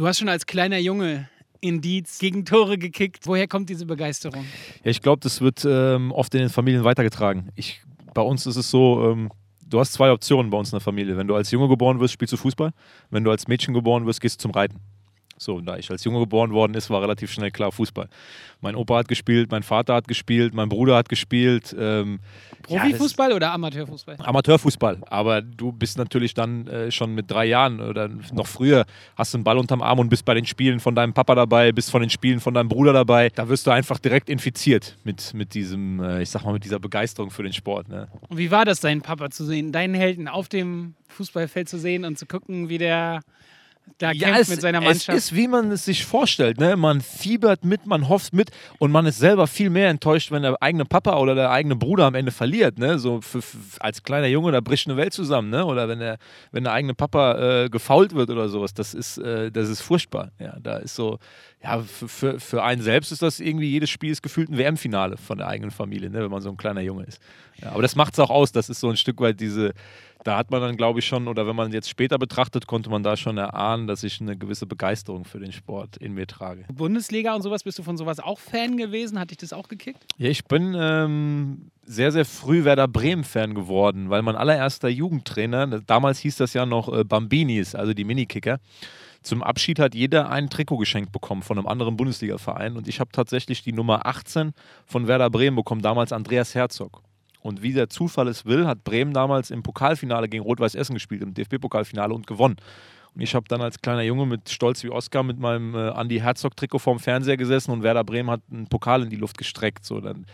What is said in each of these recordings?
Du hast schon als kleiner Junge in Dietz gegen Tore gekickt. Woher kommt diese Begeisterung? Ja, ich glaube, das wird ähm, oft in den Familien weitergetragen. Ich, bei uns ist es so, ähm, du hast zwei Optionen bei uns in der Familie. Wenn du als Junge geboren wirst, spielst du Fußball. Wenn du als Mädchen geboren wirst, gehst du zum Reiten. So, da ich als Junge geboren worden ist, war relativ schnell klar Fußball. Mein Opa hat gespielt, mein Vater hat gespielt, mein Bruder hat gespielt. Ähm, Profifußball ja, oder Amateurfußball? Amateurfußball. Aber du bist natürlich dann äh, schon mit drei Jahren oder noch früher, hast du einen Ball unterm Arm und bist bei den Spielen von deinem Papa dabei, bist von den Spielen von deinem Bruder dabei. Da wirst du einfach direkt infiziert mit, mit diesem, äh, ich sag mal, mit dieser Begeisterung für den Sport. Ne? Und wie war das, deinen Papa zu sehen, deinen Helden auf dem Fußballfeld zu sehen und zu gucken, wie der da ja, kämpft es, mit seiner Mannschaft. Es ist, wie man es sich vorstellt. Ne? Man fiebert mit, man hofft mit und man ist selber viel mehr enttäuscht, wenn der eigene Papa oder der eigene Bruder am Ende verliert. Ne? So für, für, als kleiner Junge, da bricht eine Welt zusammen. Ne? Oder wenn der, wenn der eigene Papa äh, gefault wird oder sowas. Das ist, äh, das ist furchtbar. Ja, da ist so, ja, für, für, für einen selbst ist das irgendwie, jedes Spiel ist gefühlt ein WM-Finale von der eigenen Familie, ne? wenn man so ein kleiner Junge ist. Ja, aber das macht es auch aus. Das ist so ein Stück weit diese da hat man dann, glaube ich, schon, oder wenn man jetzt später betrachtet, konnte man da schon erahnen, dass ich eine gewisse Begeisterung für den Sport in mir trage. Bundesliga und sowas, bist du von sowas auch Fan gewesen? Hat dich das auch gekickt? Ja, ich bin ähm, sehr, sehr früh Werder Bremen-Fan geworden, weil mein allererster Jugendtrainer, damals hieß das ja noch äh, Bambinis, also die Minikicker, zum Abschied hat jeder ein Trikot geschenkt bekommen von einem anderen Bundesliga-Verein und ich habe tatsächlich die Nummer 18 von Werder Bremen bekommen, damals Andreas Herzog. Und wie der Zufall es will, hat Bremen damals im Pokalfinale gegen Rot-Weiß Essen gespielt, im DFB-Pokalfinale und gewonnen. Und ich habe dann als kleiner Junge mit Stolz wie Oscar mit meinem äh, Andy Herzog-Trikot vorm Fernseher gesessen und Werder Bremen hat einen Pokal in die Luft gestreckt. So, dann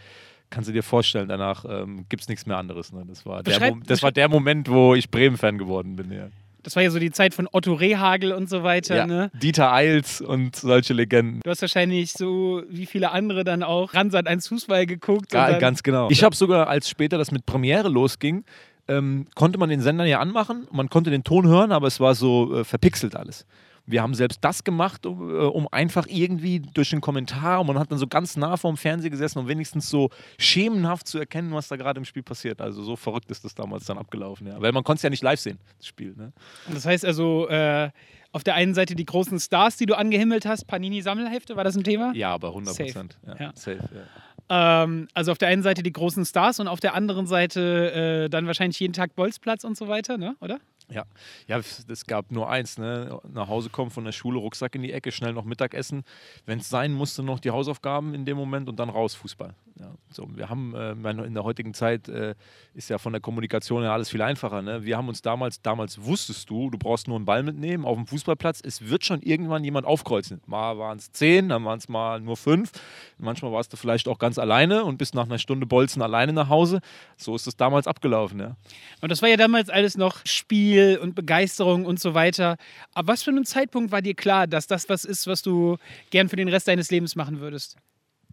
kannst du dir vorstellen, danach ähm, gibt es nichts mehr anderes. Ne? Das, war der, das war der Moment, wo ich Bremen-Fan geworden bin. Ja. Das war ja so die Zeit von Otto Rehagel und so weiter. Ja, ne? Dieter Eils und solche Legenden. Du hast wahrscheinlich so wie viele andere dann auch Ransat 1 Fußball geguckt. Ja, ganz genau. Ich habe sogar, als später das mit Premiere losging, ähm, konnte man den Sender ja anmachen. Man konnte den Ton hören, aber es war so äh, verpixelt alles. Wir haben selbst das gemacht, um, äh, um einfach irgendwie durch den Kommentar, und man hat dann so ganz nah vorm Fernseher gesessen, um wenigstens so schemenhaft zu erkennen, was da gerade im Spiel passiert. Also so verrückt ist das damals dann abgelaufen, ja. Weil man konnte es ja nicht live sehen, das Spiel. Ne? Das heißt also, äh, auf der einen Seite die großen Stars, die du angehimmelt hast, Panini-Sammelhefte, war das ein Thema? Ja, aber 100 Prozent. Ja, ja. Safe, ja. Ähm, also auf der einen Seite die großen Stars und auf der anderen Seite äh, dann wahrscheinlich jeden Tag Bolzplatz und so weiter, ne? oder? Ja, ja, es gab nur eins, ne? Nach Hause kommen von der Schule, Rucksack in die Ecke, schnell noch Mittagessen. Wenn es sein musste, noch die Hausaufgaben in dem Moment und dann raus Fußball. Ja, so, wir haben äh, in der heutigen Zeit äh, ist ja von der Kommunikation ja alles viel einfacher. Ne? Wir haben uns damals, damals wusstest du, du brauchst nur einen Ball mitnehmen auf dem Fußballplatz. Es wird schon irgendwann jemand aufkreuzen. Mal waren es zehn, dann waren es mal nur fünf. Manchmal warst du vielleicht auch ganz alleine und bist nach einer Stunde Bolzen alleine nach Hause. So ist es damals abgelaufen. Ja. Und das war ja damals alles noch Spiel und Begeisterung und so weiter. Aber was für einen Zeitpunkt war dir klar, dass das was ist, was du gern für den Rest deines Lebens machen würdest?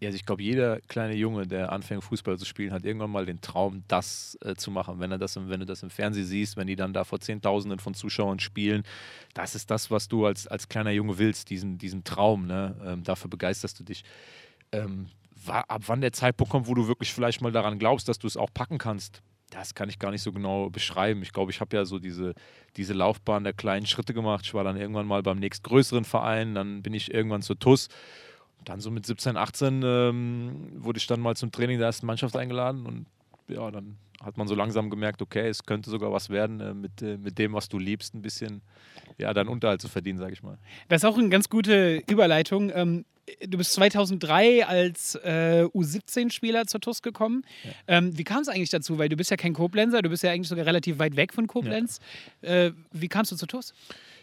Ja, also ich glaube, jeder kleine Junge, der anfängt, Fußball zu spielen, hat irgendwann mal den Traum, das äh, zu machen. Wenn, er das, wenn du das im Fernsehen siehst, wenn die dann da vor Zehntausenden von Zuschauern spielen, das ist das, was du als, als kleiner Junge willst, diesen, diesen Traum. Ne? Ähm, dafür begeisterst du dich. Ähm, ab wann der Zeitpunkt kommt, wo du wirklich vielleicht mal daran glaubst, dass du es auch packen kannst, das kann ich gar nicht so genau beschreiben. Ich glaube, ich habe ja so diese, diese Laufbahn der kleinen Schritte gemacht. Ich war dann irgendwann mal beim nächstgrößeren Verein, dann bin ich irgendwann zur TUS dann so mit 17, 18 ähm, wurde ich dann mal zum Training der ersten Mannschaft eingeladen und ja, dann hat man so langsam gemerkt, okay, es könnte sogar was werden, äh, mit, äh, mit dem, was du liebst, ein bisschen ja, deinen Unterhalt zu verdienen, sage ich mal. Das ist auch eine ganz gute Überleitung. Ähm, du bist 2003 als äh, U17-Spieler zur TUS gekommen. Ja. Ähm, wie kam es eigentlich dazu? Weil du bist ja kein Koblenzer, du bist ja eigentlich sogar relativ weit weg von Koblenz. Ja. Äh, wie kamst du zur TUS?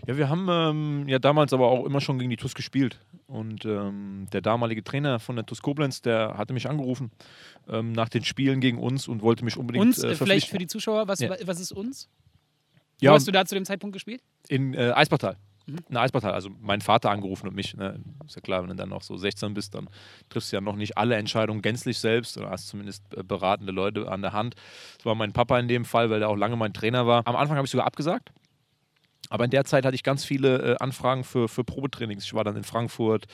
Ja, wir haben ähm, ja damals aber auch immer schon gegen die TUS gespielt. Und ähm, der damalige Trainer von der TUS Koblenz, der hatte mich angerufen ähm, nach den Spielen gegen uns und wollte mich unbedingt uns, äh, vielleicht für die Zuschauer, was, ja. was ist uns? Ja, Wo hast du da zu dem Zeitpunkt gespielt? In äh, Eisbachtal. Mhm. In Eisbachtal. Also mein Vater angerufen und mich. Ne? Ist ja klar, wenn du dann noch so 16 bist, dann triffst du ja noch nicht alle Entscheidungen gänzlich selbst oder hast zumindest äh, beratende Leute an der Hand. Das war mein Papa in dem Fall, weil der auch lange mein Trainer war. Am Anfang habe ich sogar abgesagt aber in der Zeit hatte ich ganz viele äh, Anfragen für, für Probetrainings. Ich war dann in Frankfurt,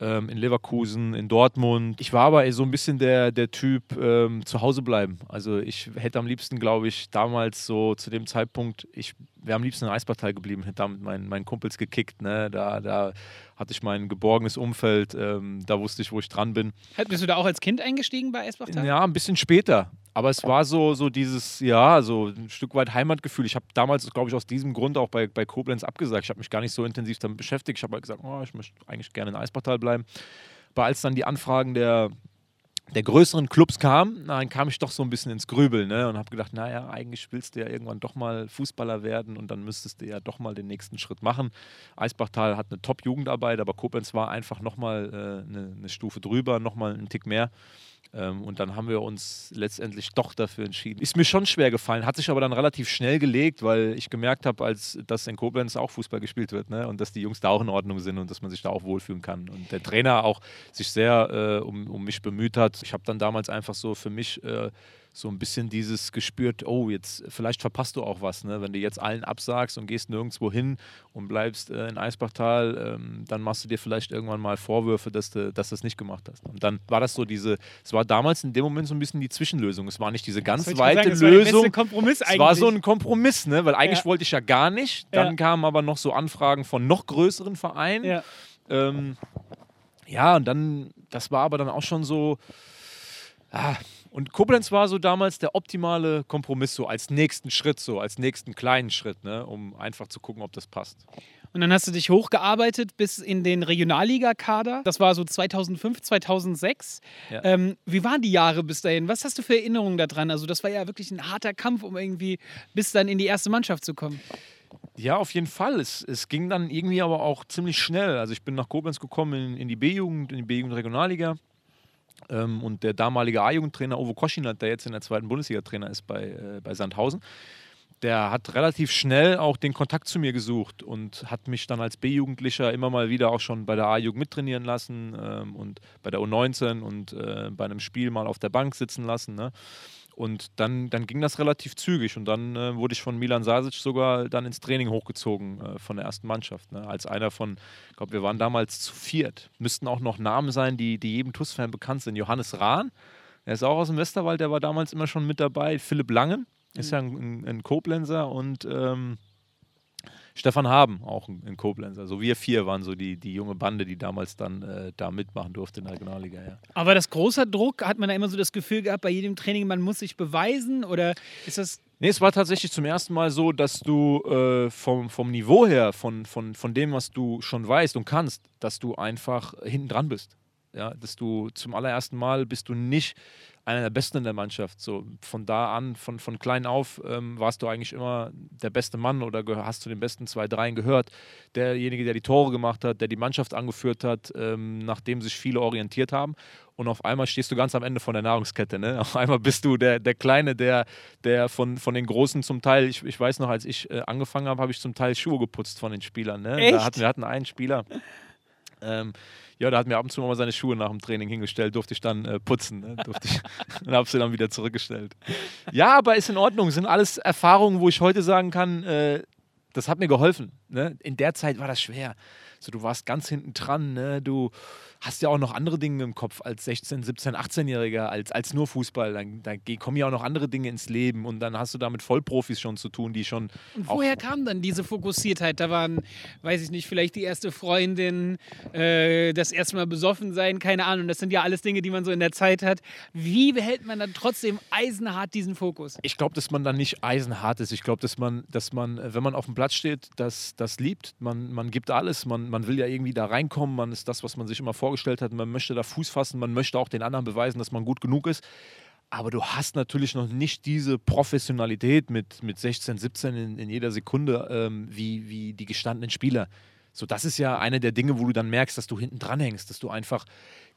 ähm, in Leverkusen, in Dortmund. Ich war aber so ein bisschen der, der Typ ähm, zu Hause bleiben. Also ich hätte am liebsten, glaube ich, damals so zu dem Zeitpunkt, ich wäre am liebsten in Eisbachtal geblieben, hätte da mit meinen, meinen Kumpels gekickt. Ne? Da, da hatte ich mein geborgenes Umfeld, ähm, da wusste ich, wo ich dran bin. Bist du da auch als Kind eingestiegen bei Eisbachtal? Ja, ein bisschen später. Aber es war so, so dieses, ja, so ein Stück weit Heimatgefühl. Ich habe damals, glaube ich, aus diesem Grund auch bei, bei Koblenz abgesagt. Ich habe mich gar nicht so intensiv damit beschäftigt. Ich habe halt gesagt, oh, ich möchte eigentlich gerne in Eisbachtal bleiben. Aber als dann die Anfragen der der größeren Clubs kam, dann kam ich doch so ein bisschen ins Grübeln ne? und habe gedacht, naja, eigentlich willst du ja irgendwann doch mal Fußballer werden und dann müsstest du ja doch mal den nächsten Schritt machen. Eisbachtal hat eine Top-Jugendarbeit, aber Koblenz war einfach nochmal äh, eine, eine Stufe drüber, nochmal einen Tick mehr. Ähm, und dann haben wir uns letztendlich doch dafür entschieden. Ist mir schon schwer gefallen, hat sich aber dann relativ schnell gelegt, weil ich gemerkt habe, als dass in Koblenz auch Fußball gespielt wird ne? und dass die Jungs da auch in Ordnung sind und dass man sich da auch wohlfühlen kann. Und der Trainer auch sich sehr äh, um, um mich bemüht hat. Ich habe dann damals einfach so für mich äh, so ein bisschen dieses gespürt, oh, jetzt vielleicht verpasst du auch was, ne? wenn du jetzt allen absagst und gehst nirgendwo hin und bleibst äh, in Eisbachtal, ähm, dann machst du dir vielleicht irgendwann mal Vorwürfe, dass du, dass du das nicht gemacht hast. Und dann war das so diese, es war damals in dem Moment so ein bisschen die Zwischenlösung. Es war nicht diese ganz weite sagen, Lösung. War Kompromiss eigentlich. Es war so ein Kompromiss, ne? weil eigentlich ja. wollte ich ja gar nicht. Dann ja. kamen aber noch so Anfragen von noch größeren Vereinen. Ja. Ähm, ja, und dann, das war aber dann auch schon so, ah, und Koblenz war so damals der optimale Kompromiss, so als nächsten Schritt, so als nächsten kleinen Schritt, ne, um einfach zu gucken, ob das passt. Und dann hast du dich hochgearbeitet bis in den Regionalliga-Kader. Das war so 2005, 2006. Ja. Ähm, wie waren die Jahre bis dahin? Was hast du für Erinnerungen daran? Also, das war ja wirklich ein harter Kampf, um irgendwie bis dann in die erste Mannschaft zu kommen. Ja, auf jeden Fall. Es, es ging dann irgendwie aber auch ziemlich schnell. Also, ich bin nach Koblenz gekommen in, in die B-Jugend, in die B-Jugend Regionalliga. Ähm, und der damalige A-Jugendtrainer Ovo Koschinat, der jetzt in der zweiten Bundesliga-Trainer ist bei, äh, bei Sandhausen, der hat relativ schnell auch den Kontakt zu mir gesucht und hat mich dann als B-Jugendlicher immer mal wieder auch schon bei der A-Jugend mittrainieren lassen ähm, und bei der U19 und äh, bei einem Spiel mal auf der Bank sitzen lassen. Ne? Und dann, dann ging das relativ zügig und dann äh, wurde ich von Milan Sasic sogar dann ins Training hochgezogen äh, von der ersten Mannschaft. Ne? Als einer von, ich glaube, wir waren damals zu viert. Müssten auch noch Namen sein, die, die jedem TUS-Fan bekannt sind. Johannes Rahn, der ist auch aus dem Westerwald, der war damals immer schon mit dabei. Philipp Langen, ist ja ein, ein Koblenzer und ähm, Stefan Haben, auch in Koblenz. Also wir vier waren so die, die junge Bande, die damals dann äh, da mitmachen durfte in der Regionalliga. Ja. Aber das große Druck, hat man da immer so das Gefühl gehabt, bei jedem Training, man muss sich beweisen oder ist das... Nee, es war tatsächlich zum ersten Mal so, dass du äh, vom, vom Niveau her, von, von, von dem, was du schon weißt und kannst, dass du einfach hinten dran bist. Ja, dass du zum allerersten Mal bist du nicht einer der Besten in der Mannschaft. So von da an, von, von klein auf, ähm, warst du eigentlich immer der beste Mann oder hast zu den besten zwei, dreien gehört. Derjenige, der die Tore gemacht hat, der die Mannschaft angeführt hat, ähm, nachdem sich viele orientiert haben. Und auf einmal stehst du ganz am Ende von der Nahrungskette. Ne? Auf einmal bist du der, der Kleine, der, der von, von den Großen zum Teil, ich, ich weiß noch, als ich äh, angefangen habe, habe ich zum Teil Schuhe geputzt von den Spielern. Ne? Echt? Da hatten, wir hatten einen Spieler. Ähm, ja, der hat mir ab und zu mal seine Schuhe nach dem Training hingestellt, durfte ich dann äh, putzen. Ne? Durfte ich, und habe sie dann wieder zurückgestellt. Ja, aber ist in Ordnung. Sind alles Erfahrungen, wo ich heute sagen kann, äh, das hat mir geholfen. Ne? In der Zeit war das schwer. So, du warst ganz hinten dran, ne? du hast ja auch noch andere Dinge im Kopf als 16, 17, 18-Jähriger, als, als nur Fußball. Dann, da kommen ja auch noch andere Dinge ins Leben und dann hast du da mit Vollprofis schon zu tun, die schon. Und woher kam dann diese Fokussiertheit? Da waren, weiß ich nicht, vielleicht die erste Freundin, äh, das erste Mal besoffen sein, keine Ahnung. Das sind ja alles Dinge, die man so in der Zeit hat. Wie behält man dann trotzdem eisenhart diesen Fokus? Ich glaube, dass man dann nicht eisenhart ist. Ich glaube, dass man, dass man, wenn man auf dem Platz steht, das, das liebt. Man, man gibt alles. Man, man will ja irgendwie da reinkommen. Man ist das, was man sich immer vorstellt vorgestellt hat. Man möchte da Fuß fassen, man möchte auch den anderen beweisen, dass man gut genug ist. Aber du hast natürlich noch nicht diese Professionalität mit, mit 16, 17 in, in jeder Sekunde ähm, wie, wie die gestandenen Spieler. So, das ist ja eine der Dinge, wo du dann merkst, dass du hinten dran hängst, dass du einfach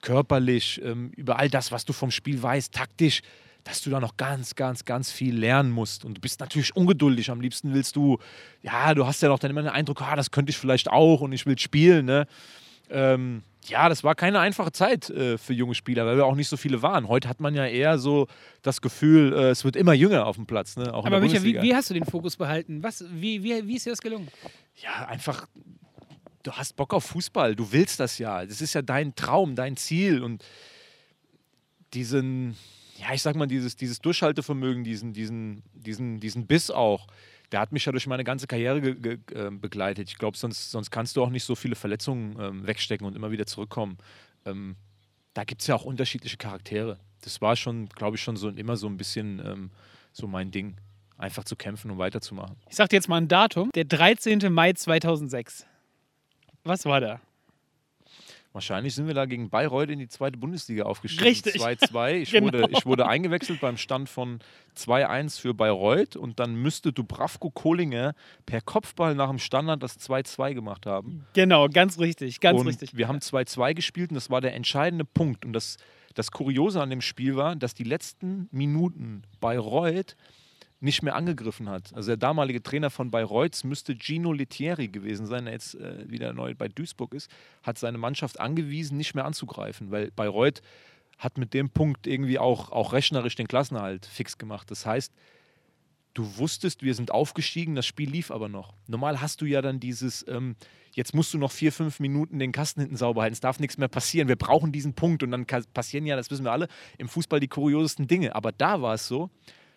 körperlich ähm, über all das, was du vom Spiel weißt, taktisch, dass du da noch ganz, ganz, ganz viel lernen musst. Und du bist natürlich ungeduldig. Am liebsten willst du, ja, du hast ja noch dann immer den Eindruck, ah, das könnte ich vielleicht auch und ich will spielen. Ne? Ähm, ja, das war keine einfache Zeit äh, für junge Spieler, weil wir auch nicht so viele waren. Heute hat man ja eher so das Gefühl, äh, es wird immer jünger auf dem Platz. Ne? Auch Aber Micha, wie, wie, hast du den Fokus behalten? Was, wie, wie, wie ist dir das gelungen? Ja, einfach, du hast Bock auf Fußball, du willst das ja. Das ist ja dein Traum, dein Ziel und diesen, ja, ich sag mal, dieses, dieses Durchhaltevermögen, diesen, diesen, diesen, diesen Biss auch der hat mich ja durch meine ganze Karriere äh, begleitet. Ich glaube, sonst, sonst kannst du auch nicht so viele Verletzungen ähm, wegstecken und immer wieder zurückkommen. Ähm, da gibt es ja auch unterschiedliche Charaktere. Das war schon, glaube ich, schon so immer so ein bisschen ähm, so mein Ding. Einfach zu kämpfen und weiterzumachen. Ich sag dir jetzt mal ein Datum: der 13. Mai 2006. Was war da? Wahrscheinlich sind wir da gegen Bayreuth in die zweite Bundesliga aufgestiegen. Richtig. 2-2. Ich, genau. wurde, ich wurde eingewechselt beim Stand von 2-1 für Bayreuth und dann müsste Dubravko Kohlinger per Kopfball nach dem Standard das 2-2 gemacht haben. Genau, ganz richtig, ganz und richtig. Wir haben 2-2 gespielt und das war der entscheidende Punkt. Und das, das Kuriose an dem Spiel war, dass die letzten Minuten Bayreuth nicht mehr angegriffen hat. Also der damalige Trainer von Bayreuth müsste Gino Lettieri gewesen sein, der jetzt äh, wieder neu bei Duisburg ist, hat seine Mannschaft angewiesen, nicht mehr anzugreifen, weil Bayreuth hat mit dem Punkt irgendwie auch, auch rechnerisch den Klassenerhalt fix gemacht. Das heißt, du wusstest, wir sind aufgestiegen, das Spiel lief aber noch. Normal hast du ja dann dieses, ähm, jetzt musst du noch vier, fünf Minuten den Kasten hinten sauber halten, es darf nichts mehr passieren, wir brauchen diesen Punkt und dann passieren ja, das wissen wir alle, im Fußball die kuriosesten Dinge. Aber da war es so,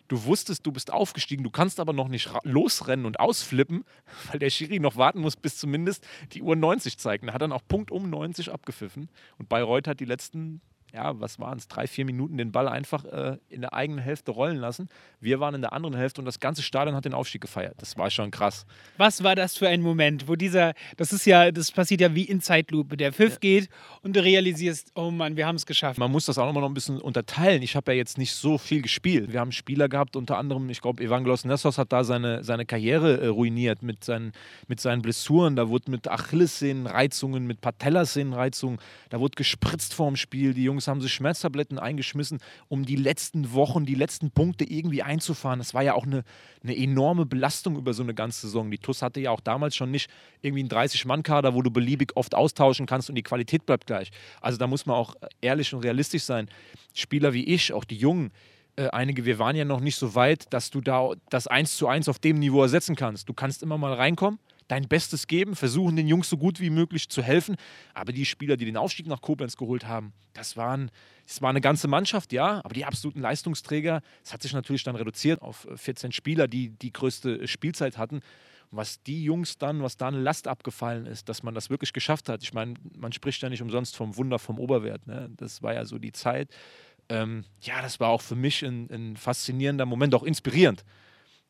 Du wusstest, du bist aufgestiegen, du kannst aber noch nicht losrennen und ausflippen, weil der Schiri noch warten muss, bis zumindest die Uhr 90 zeigt. Er hat dann auch Punkt um 90 abgepfiffen. Und Bayreuth hat die letzten ja, was waren es, drei, vier Minuten den Ball einfach äh, in der eigenen Hälfte rollen lassen. Wir waren in der anderen Hälfte und das ganze Stadion hat den Aufstieg gefeiert. Das war schon krass. Was war das für ein Moment, wo dieser, das ist ja, das passiert ja wie in Zeitlupe. Der Pfiff ja. geht und du realisierst, oh Mann, wir haben es geschafft. Man muss das auch noch mal ein bisschen unterteilen. Ich habe ja jetzt nicht so viel gespielt. Wir haben Spieler gehabt, unter anderem, ich glaube, Evangelos Nessos hat da seine, seine Karriere äh, ruiniert mit seinen, mit seinen Blessuren. Da wurde mit Achillessehnenreizungen, mit Patellasehnenreizungen, da wurde gespritzt vorm Spiel. Die Jungs Jungs haben sich Schmerztabletten eingeschmissen, um die letzten Wochen, die letzten Punkte irgendwie einzufahren. Das war ja auch eine, eine enorme Belastung über so eine ganze Saison. Die TUS hatte ja auch damals schon nicht irgendwie einen 30-Mann-Kader, wo du beliebig oft austauschen kannst und die Qualität bleibt gleich. Also da muss man auch ehrlich und realistisch sein. Spieler wie ich, auch die Jungen, äh, einige, wir waren ja noch nicht so weit, dass du da das 1 zu 1 auf dem Niveau ersetzen kannst. Du kannst immer mal reinkommen, dein Bestes geben, versuchen den Jungs so gut wie möglich zu helfen. Aber die Spieler, die den Aufstieg nach Koblenz geholt haben, das waren, das war eine ganze Mannschaft, ja, aber die absoluten Leistungsträger, es hat sich natürlich dann reduziert auf 14 Spieler, die die größte Spielzeit hatten. Was die Jungs dann, was da eine Last abgefallen ist, dass man das wirklich geschafft hat. Ich meine, man spricht ja nicht umsonst vom Wunder vom Oberwert. Ne? Das war ja so die Zeit. Ähm, ja, das war auch für mich ein, ein faszinierender Moment, auch inspirierend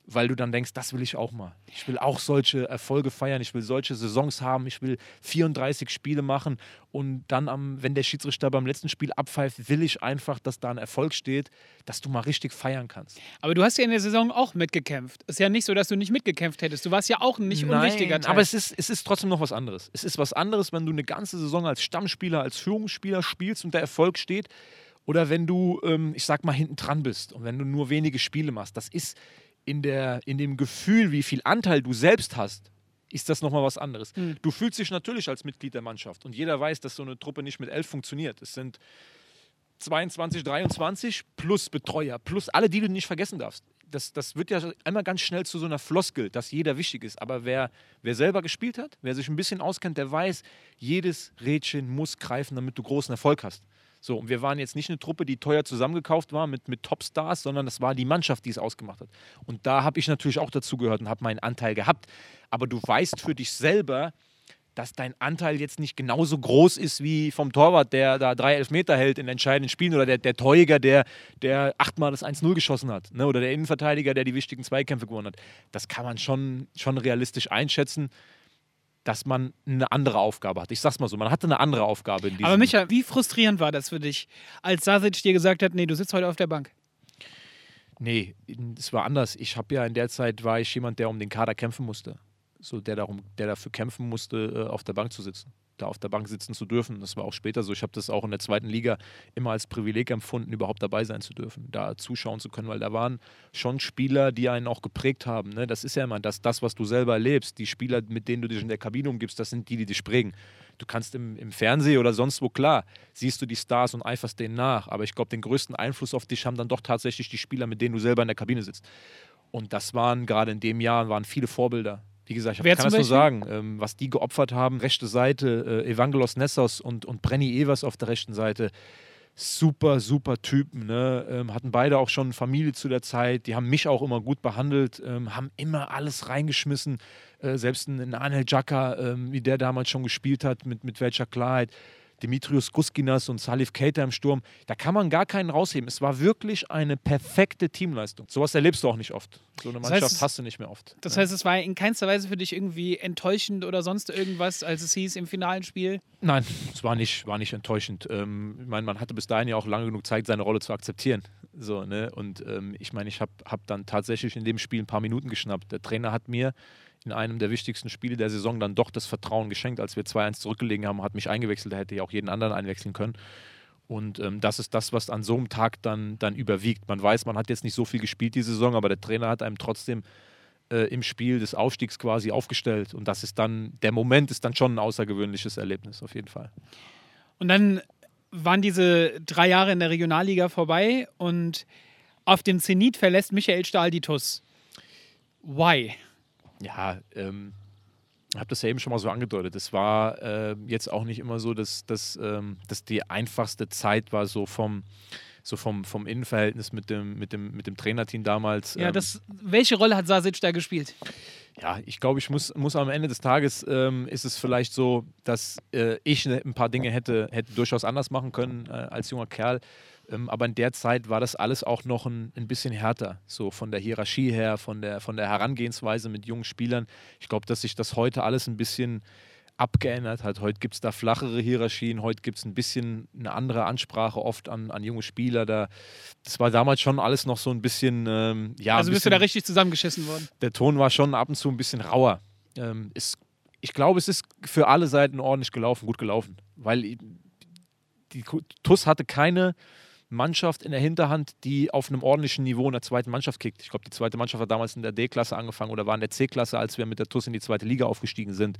weil du dann denkst, das will ich auch mal. Ich will auch solche Erfolge feiern, ich will solche Saisons haben, ich will 34 Spiele machen und dann, am, wenn der Schiedsrichter beim letzten Spiel abpfeift, will ich einfach, dass da ein Erfolg steht, dass du mal richtig feiern kannst. Aber du hast ja in der Saison auch mitgekämpft. Ist ja nicht so, dass du nicht mitgekämpft hättest. Du warst ja auch ein nicht Nein, unwichtiger Teil. Aber es ist, es ist trotzdem noch was anderes. Es ist was anderes, wenn du eine ganze Saison als Stammspieler, als Führungsspieler spielst und der Erfolg steht. Oder wenn du, ähm, ich sag mal, hinten dran bist und wenn du nur wenige Spiele machst. Das ist in, der, in dem Gefühl, wie viel Anteil du selbst hast, ist das nochmal was anderes. Mhm. Du fühlst dich natürlich als Mitglied der Mannschaft und jeder weiß, dass so eine Truppe nicht mit elf funktioniert. Es sind 22, 23 plus Betreuer, plus alle, die du nicht vergessen darfst. Das, das wird ja einmal ganz schnell zu so einer Floskel, dass jeder wichtig ist. Aber wer, wer selber gespielt hat, wer sich ein bisschen auskennt, der weiß, jedes Rädchen muss greifen, damit du großen Erfolg hast. So, und wir waren jetzt nicht eine Truppe, die teuer zusammengekauft war mit, mit Topstars, sondern das war die Mannschaft, die es ausgemacht hat. Und da habe ich natürlich auch dazugehört und habe meinen Anteil gehabt. Aber du weißt für dich selber, dass dein Anteil jetzt nicht genauso groß ist wie vom Torwart, der da drei Elfmeter hält in entscheidenden Spielen oder der, der Torjäger, der, der achtmal das 1-0 geschossen hat ne? oder der Innenverteidiger, der die wichtigen Zweikämpfe gewonnen hat. Das kann man schon, schon realistisch einschätzen dass man eine andere Aufgabe hat. Ich sag's mal so, man hatte eine andere Aufgabe in diesem Aber Micha, wie frustrierend war das für dich, als Sasic dir gesagt hat, nee, du sitzt heute auf der Bank? Nee, es war anders. Ich habe ja in der Zeit war ich jemand, der um den Kader kämpfen musste. So der darum, der dafür kämpfen musste, äh, auf der Bank zu sitzen da auf der Bank sitzen zu dürfen. Das war auch später so. Ich habe das auch in der zweiten Liga immer als Privileg empfunden, überhaupt dabei sein zu dürfen, da zuschauen zu können, weil da waren schon Spieler, die einen auch geprägt haben. Ne? Das ist ja immer das, das, was du selber erlebst. Die Spieler, mit denen du dich in der Kabine umgibst, das sind die, die dich prägen. Du kannst im, im Fernsehen oder sonst wo, klar, siehst du die Stars und eiferst denen nach. Aber ich glaube, den größten Einfluss auf dich haben dann doch tatsächlich die Spieler, mit denen du selber in der Kabine sitzt. Und das waren gerade in dem Jahr waren viele Vorbilder wie gesagt, ich kann das nur sagen, ähm, was die geopfert haben, rechte Seite, äh, Evangelos Nessos und, und Brenny Evers auf der rechten Seite, super, super Typen. Ne? Ähm, hatten beide auch schon Familie zu der Zeit. Die haben mich auch immer gut behandelt, ähm, haben immer alles reingeschmissen. Äh, selbst ein, Anel Jaka, ähm, wie der damals schon gespielt hat, mit, mit welcher Klarheit. Dimitrios Guskinas und Salif Keita im Sturm, da kann man gar keinen rausheben. Es war wirklich eine perfekte Teamleistung. Sowas erlebst du auch nicht oft. So eine Mannschaft das heißt, hast du nicht mehr oft. Das ja. heißt, es war in keinster Weise für dich irgendwie enttäuschend oder sonst irgendwas, als es hieß im finalen Spiel? Nein, es war nicht, war nicht enttäuschend. Ähm, ich meine, man hatte bis dahin ja auch lange genug Zeit, seine Rolle zu akzeptieren. So, ne? Und ähm, ich meine, ich habe hab dann tatsächlich in dem Spiel ein paar Minuten geschnappt. Der Trainer hat mir in einem der wichtigsten Spiele der Saison dann doch das Vertrauen geschenkt, als wir 2-1 zurückgelegen haben, hat mich eingewechselt, da hätte ich auch jeden anderen einwechseln können. Und ähm, das ist das, was an so einem Tag dann, dann überwiegt. Man weiß, man hat jetzt nicht so viel gespielt die Saison, aber der Trainer hat einem trotzdem äh, im Spiel des Aufstiegs quasi aufgestellt. Und das ist dann, der Moment ist dann schon ein außergewöhnliches Erlebnis, auf jeden Fall. Und dann waren diese drei Jahre in der Regionalliga vorbei und auf dem Zenit verlässt Michael Stahl die TUS. Why? Ja, ähm, ich habe das ja eben schon mal so angedeutet. Es war äh, jetzt auch nicht immer so, dass, dass, ähm, dass die einfachste Zeit war, so vom, so vom, vom Innenverhältnis mit dem, mit, dem, mit dem Trainerteam damals. Ja, ähm, das, welche Rolle hat Sasic da gespielt? Ja, ich glaube, ich muss, muss am Ende des Tages ähm, ist es vielleicht so, dass äh, ich ne, ein paar Dinge hätte, hätte durchaus anders machen können äh, als junger Kerl. Ähm, aber in der Zeit war das alles auch noch ein, ein bisschen härter, so von der Hierarchie her, von der, von der Herangehensweise mit jungen Spielern. Ich glaube, dass sich das heute alles ein bisschen abgeändert hat. Heute gibt es da flachere Hierarchien, heute gibt es ein bisschen eine andere Ansprache oft an, an junge Spieler. Da, das war damals schon alles noch so ein bisschen. Ähm, ja, also bist bisschen, du da richtig zusammengeschissen worden? Der Ton war schon ab und zu ein bisschen rauer. Ähm, ist, ich glaube, es ist für alle Seiten ordentlich gelaufen, gut gelaufen. Weil die TUS hatte keine Mannschaft in der Hinterhand, die auf einem ordentlichen Niveau in der zweiten Mannschaft kickt. Ich glaube, die zweite Mannschaft hat damals in der D-Klasse angefangen oder war in der C-Klasse, als wir mit der TUS in die zweite Liga aufgestiegen sind.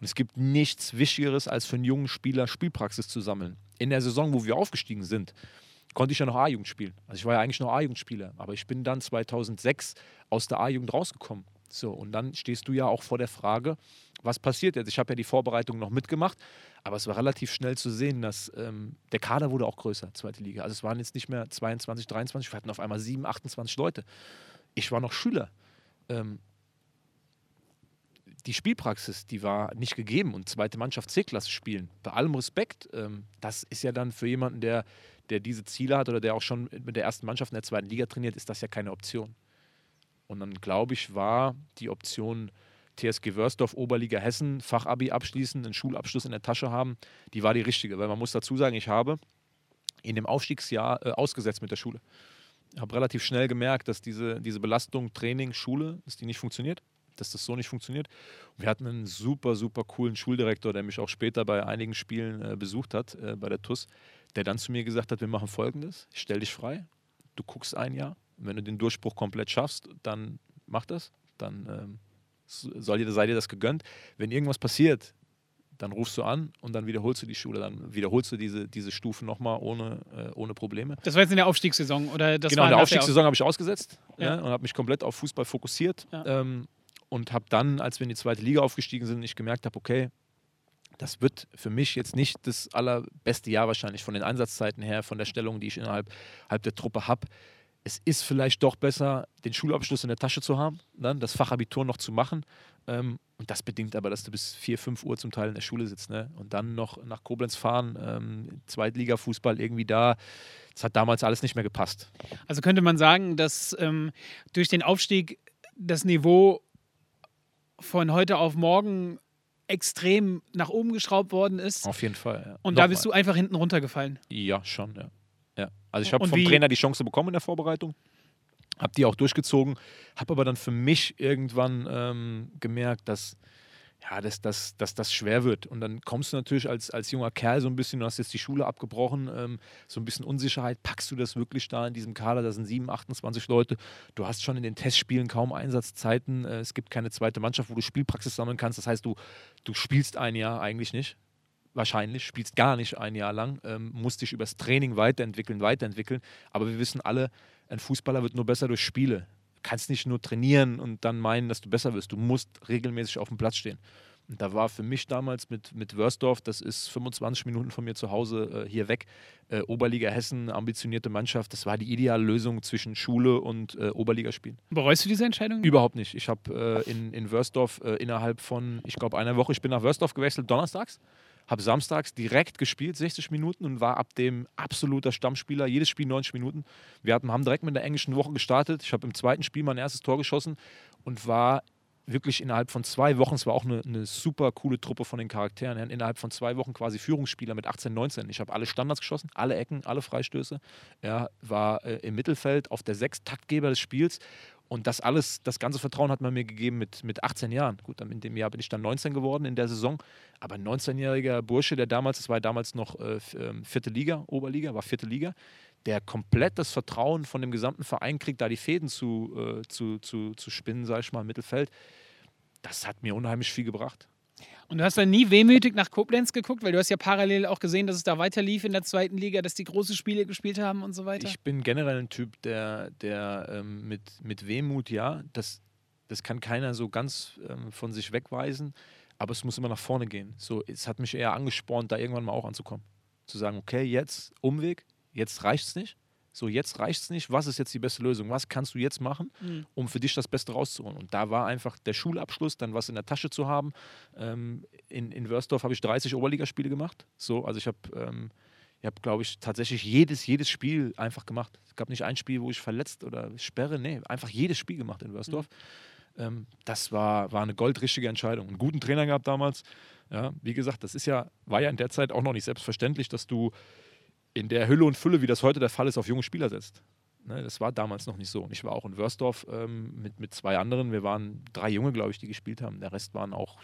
Und es gibt nichts Wichtigeres, als für einen jungen Spieler Spielpraxis zu sammeln. In der Saison, wo wir aufgestiegen sind, konnte ich ja noch A-Jugend spielen. Also ich war ja eigentlich noch A-Jugendspieler. Aber ich bin dann 2006 aus der A-Jugend rausgekommen. So, und dann stehst du ja auch vor der Frage, was passiert jetzt? Ich habe ja die Vorbereitung noch mitgemacht, aber es war relativ schnell zu sehen, dass ähm, der Kader wurde auch größer, zweite Liga. Also es waren jetzt nicht mehr 22, 23, wir hatten auf einmal 7, 28 Leute. Ich war noch Schüler. Ähm, die Spielpraxis, die war nicht gegeben und zweite Mannschaft C-Klasse spielen. Bei allem Respekt, ähm, das ist ja dann für jemanden, der, der diese Ziele hat oder der auch schon mit der ersten Mannschaft in der zweiten Liga trainiert, ist das ja keine Option. Und dann glaube ich, war die Option TSG Wörsdorf, Oberliga Hessen, Fachabi abschließen, einen Schulabschluss in der Tasche haben, die war die richtige. Weil man muss dazu sagen, ich habe in dem Aufstiegsjahr äh, ausgesetzt mit der Schule. Ich habe relativ schnell gemerkt, dass diese, diese Belastung Training, Schule, dass die nicht funktioniert, dass das so nicht funktioniert. Und wir hatten einen super, super coolen Schuldirektor, der mich auch später bei einigen Spielen äh, besucht hat, äh, bei der TUS, der dann zu mir gesagt hat, wir machen folgendes, ich stelle dich frei, du guckst ein Jahr, wenn du den Durchbruch komplett schaffst, dann mach das, dann ähm, soll dir, sei dir das gegönnt. Wenn irgendwas passiert, dann rufst du an und dann wiederholst du die Schule, dann wiederholst du diese, diese Stufen nochmal ohne, äh, ohne Probleme. Das war jetzt in der Aufstiegssaison oder das Genau, in der Aufstiegssaison habe ich ausgesetzt ja. Ja, und habe mich komplett auf Fußball fokussiert ja. ähm, und habe dann, als wir in die zweite Liga aufgestiegen sind, ich gemerkt habe, okay, das wird für mich jetzt nicht das allerbeste Jahr wahrscheinlich von den Einsatzzeiten her, von der Stellung, die ich innerhalb der Truppe habe es ist vielleicht doch besser, den Schulabschluss in der Tasche zu haben, dann das Fachabitur noch zu machen. Ähm, und das bedingt aber, dass du bis 4, 5 Uhr zum Teil in der Schule sitzt. Ne? Und dann noch nach Koblenz fahren, ähm, Zweitliga-Fußball irgendwie da. Das hat damals alles nicht mehr gepasst. Also könnte man sagen, dass ähm, durch den Aufstieg das Niveau von heute auf morgen extrem nach oben geschraubt worden ist. Auf jeden Fall. Ja. Und Noch da bist du einfach hinten runtergefallen. Ja, schon, ja. Ja, also ich habe vom wie? Trainer die Chance bekommen in der Vorbereitung, habe die auch durchgezogen, habe aber dann für mich irgendwann ähm, gemerkt, dass ja, dass, dass, dass das schwer wird. Und dann kommst du natürlich als, als junger Kerl so ein bisschen, du hast jetzt die Schule abgebrochen, ähm, so ein bisschen Unsicherheit. Packst du das wirklich da in diesem Kader? Da sind 7, 28 Leute. Du hast schon in den Testspielen kaum Einsatzzeiten. Äh, es gibt keine zweite Mannschaft, wo du Spielpraxis sammeln kannst. Das heißt, du, du spielst ein Jahr eigentlich nicht wahrscheinlich, spielst gar nicht ein Jahr lang, ähm, musst dich übers Training weiterentwickeln, weiterentwickeln. Aber wir wissen alle, ein Fußballer wird nur besser durch Spiele. Du kannst nicht nur trainieren und dann meinen, dass du besser wirst. Du musst regelmäßig auf dem Platz stehen. Und da war für mich damals mit, mit Wörsdorf, das ist 25 Minuten von mir zu Hause äh, hier weg, äh, Oberliga Hessen, ambitionierte Mannschaft, das war die ideale Lösung zwischen Schule und äh, Oberligaspielen. Bereust du diese Entscheidung? Überhaupt nicht. Ich habe äh, in, in Wörsdorf äh, innerhalb von, ich glaube, einer Woche, ich bin nach Wörsdorf gewechselt, donnerstags, habe samstags direkt gespielt, 60 Minuten und war ab dem absoluter Stammspieler, jedes Spiel 90 Minuten. Wir hatten, haben direkt mit der englischen Woche gestartet. Ich habe im zweiten Spiel mein erstes Tor geschossen und war wirklich innerhalb von zwei Wochen, es war auch eine, eine, super coole Truppe von den Charakteren, innerhalb von zwei Wochen quasi Führungsspieler mit 18, 19. Ich habe alle Standards geschossen, alle Ecken, alle Freistöße. Ja, war äh, im Mittelfeld auf der sechs Taktgeber des Spiels und das alles, das ganze Vertrauen hat man mir gegeben mit, mit 18 Jahren. Gut, in dem Jahr bin ich dann 19 geworden in der Saison. Aber ein 19-jähriger Bursche, der damals, das war damals noch äh, ähm, vierte Liga, Oberliga, war vierte Liga, der komplett das Vertrauen von dem gesamten Verein kriegt, da die Fäden zu, äh, zu, zu, zu spinnen, sage ich mal, im Mittelfeld, das hat mir unheimlich viel gebracht. Und du hast dann nie wehmütig nach Koblenz geguckt, weil du hast ja parallel auch gesehen, dass es da weiter lief in der zweiten Liga, dass die große Spiele gespielt haben und so weiter. Ich bin generell ein Typ, der, der ähm, mit, mit Wehmut, ja, das, das kann keiner so ganz ähm, von sich wegweisen, aber es muss immer nach vorne gehen. So, es hat mich eher angespornt, da irgendwann mal auch anzukommen. Zu sagen, okay, jetzt Umweg, jetzt reicht es nicht so jetzt reicht es nicht, was ist jetzt die beste Lösung? Was kannst du jetzt machen, mhm. um für dich das Beste rauszuholen? Und da war einfach der Schulabschluss, dann was in der Tasche zu haben. Ähm, in, in Wörsdorf habe ich 30 Oberligaspiele gemacht. So, also ich habe, ähm, ich habe, glaube ich, tatsächlich jedes, jedes Spiel einfach gemacht. Es gab nicht ein Spiel, wo ich verletzt oder sperre, nee, einfach jedes Spiel gemacht in Wörsdorf. Mhm. Ähm, das war, war eine goldrichtige Entscheidung. Einen guten Trainer gehabt damals. Ja, wie gesagt, das ist ja, war ja in der Zeit auch noch nicht selbstverständlich, dass du in der Hülle und Fülle, wie das heute der Fall ist, auf junge Spieler setzt. Ne, das war damals noch nicht so. Und ich war auch in Wörsdorf ähm, mit, mit zwei anderen. Wir waren drei Junge, glaube ich, die gespielt haben. Der Rest waren auch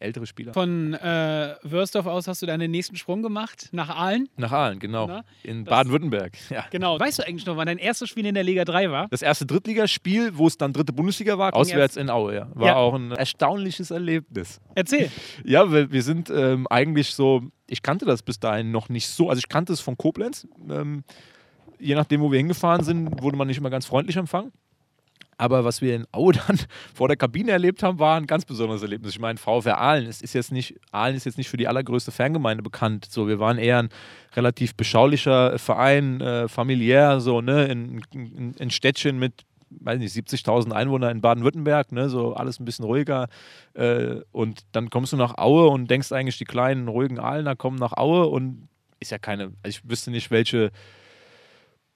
ältere Spieler. Von äh, Wörsdorf aus hast du deinen nächsten Sprung gemacht nach Aalen? Nach Aalen, genau. Na? In Baden-Württemberg. Ja. Genau. Weißt du eigentlich noch, wann dein erstes Spiel in der Liga 3 war? Das erste Drittligaspiel, wo es dann dritte Bundesliga war, auswärts in Aue. Ja. War ja. auch ein erstaunliches Erlebnis. Erzähl. Ja, wir, wir sind ähm, eigentlich so, ich kannte das bis dahin noch nicht so. Also ich kannte es von Koblenz. Ähm, je nachdem, wo wir hingefahren sind, wurde man nicht immer ganz freundlich empfangen. Aber was wir in Aue dann vor der Kabine erlebt haben, war ein ganz besonderes Erlebnis. Ich meine, VfR Aalen ist, jetzt nicht, Aalen ist jetzt nicht für die allergrößte Fangemeinde bekannt. So, wir waren eher ein relativ beschaulicher Verein, äh, familiär, so, ne, in, in, in Städtchen mit weiß nicht, 70.000 Einwohner in Baden-Württemberg, ne, so alles ein bisschen ruhiger. Äh, und dann kommst du nach Aue und denkst eigentlich, die kleinen, ruhigen Aalener kommen nach Aue und ist ja keine, also ich wüsste nicht, welche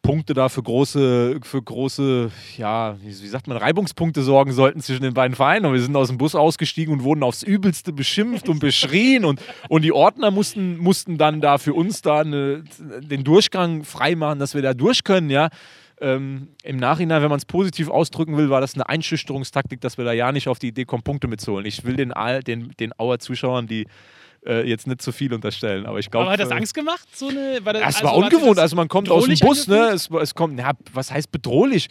Punkte da für große, für große, ja, wie, sagt man, Reibungspunkte sorgen sollten zwischen den beiden Vereinen. Und wir sind aus dem Bus ausgestiegen und wurden aufs Übelste beschimpft und beschrien. Und, und die Ordner mussten, mussten dann da für uns da eine, den Durchgang freimachen, dass wir da durch können, ja. Ähm, Im Nachhinein, wenn man es positiv ausdrücken will, war das eine Einschüchterungstaktik, dass wir da ja nicht auf die Idee kommen, Punkte mitzuholen. Ich will den, den, den Auer Zuschauern, die äh, jetzt nicht zu viel unterstellen. Aber ich glaube. Aber hat das äh, Angst gemacht? So eine, war das, es also war ungewohnt. Also man kommt aus dem Bus, ne? Es, es kommt, ja, was heißt bedrohlich?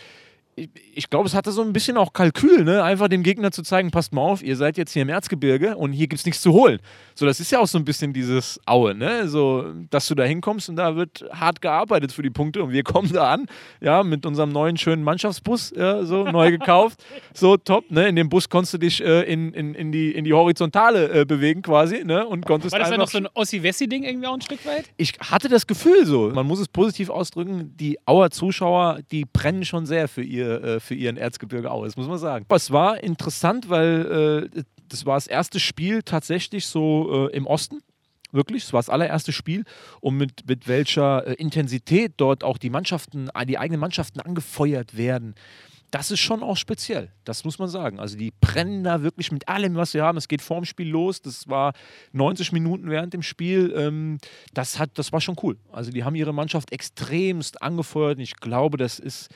Ich, ich glaube, es hatte so ein bisschen auch Kalkül, ne? einfach dem Gegner zu zeigen, passt mal auf, ihr seid jetzt hier im Erzgebirge und hier gibt es nichts zu holen. So, das ist ja auch so ein bisschen dieses Aue, ne? so, dass du da hinkommst und da wird hart gearbeitet für die Punkte und wir kommen da an, ja, mit unserem neuen schönen Mannschaftsbus, ja, so neu gekauft, so top, ne? in dem Bus konntest du dich äh, in, in, in, die, in die Horizontale äh, bewegen quasi ne? und konntest War das dann noch so ein Ossi-Wessi-Ding irgendwie auch ein Stück weit? Ich hatte das Gefühl so, man muss es positiv ausdrücken, die Auer Zuschauer, die brennen schon sehr für ihr äh, für ihren Erzgebirge Aue, das muss man sagen. Es war interessant, weil äh, das war das erste Spiel tatsächlich so äh, im Osten. Wirklich, es war das allererste Spiel und mit, mit welcher Intensität dort auch die Mannschaften, die eigenen Mannschaften angefeuert werden das ist schon auch speziell. Das muss man sagen. Also die brennen da wirklich mit allem, was sie haben. Es geht vorm Spiel los. Das war 90 Minuten während dem Spiel. Ähm, das, hat, das war schon cool. Also die haben ihre Mannschaft extremst angefeuert. Und ich glaube, das ist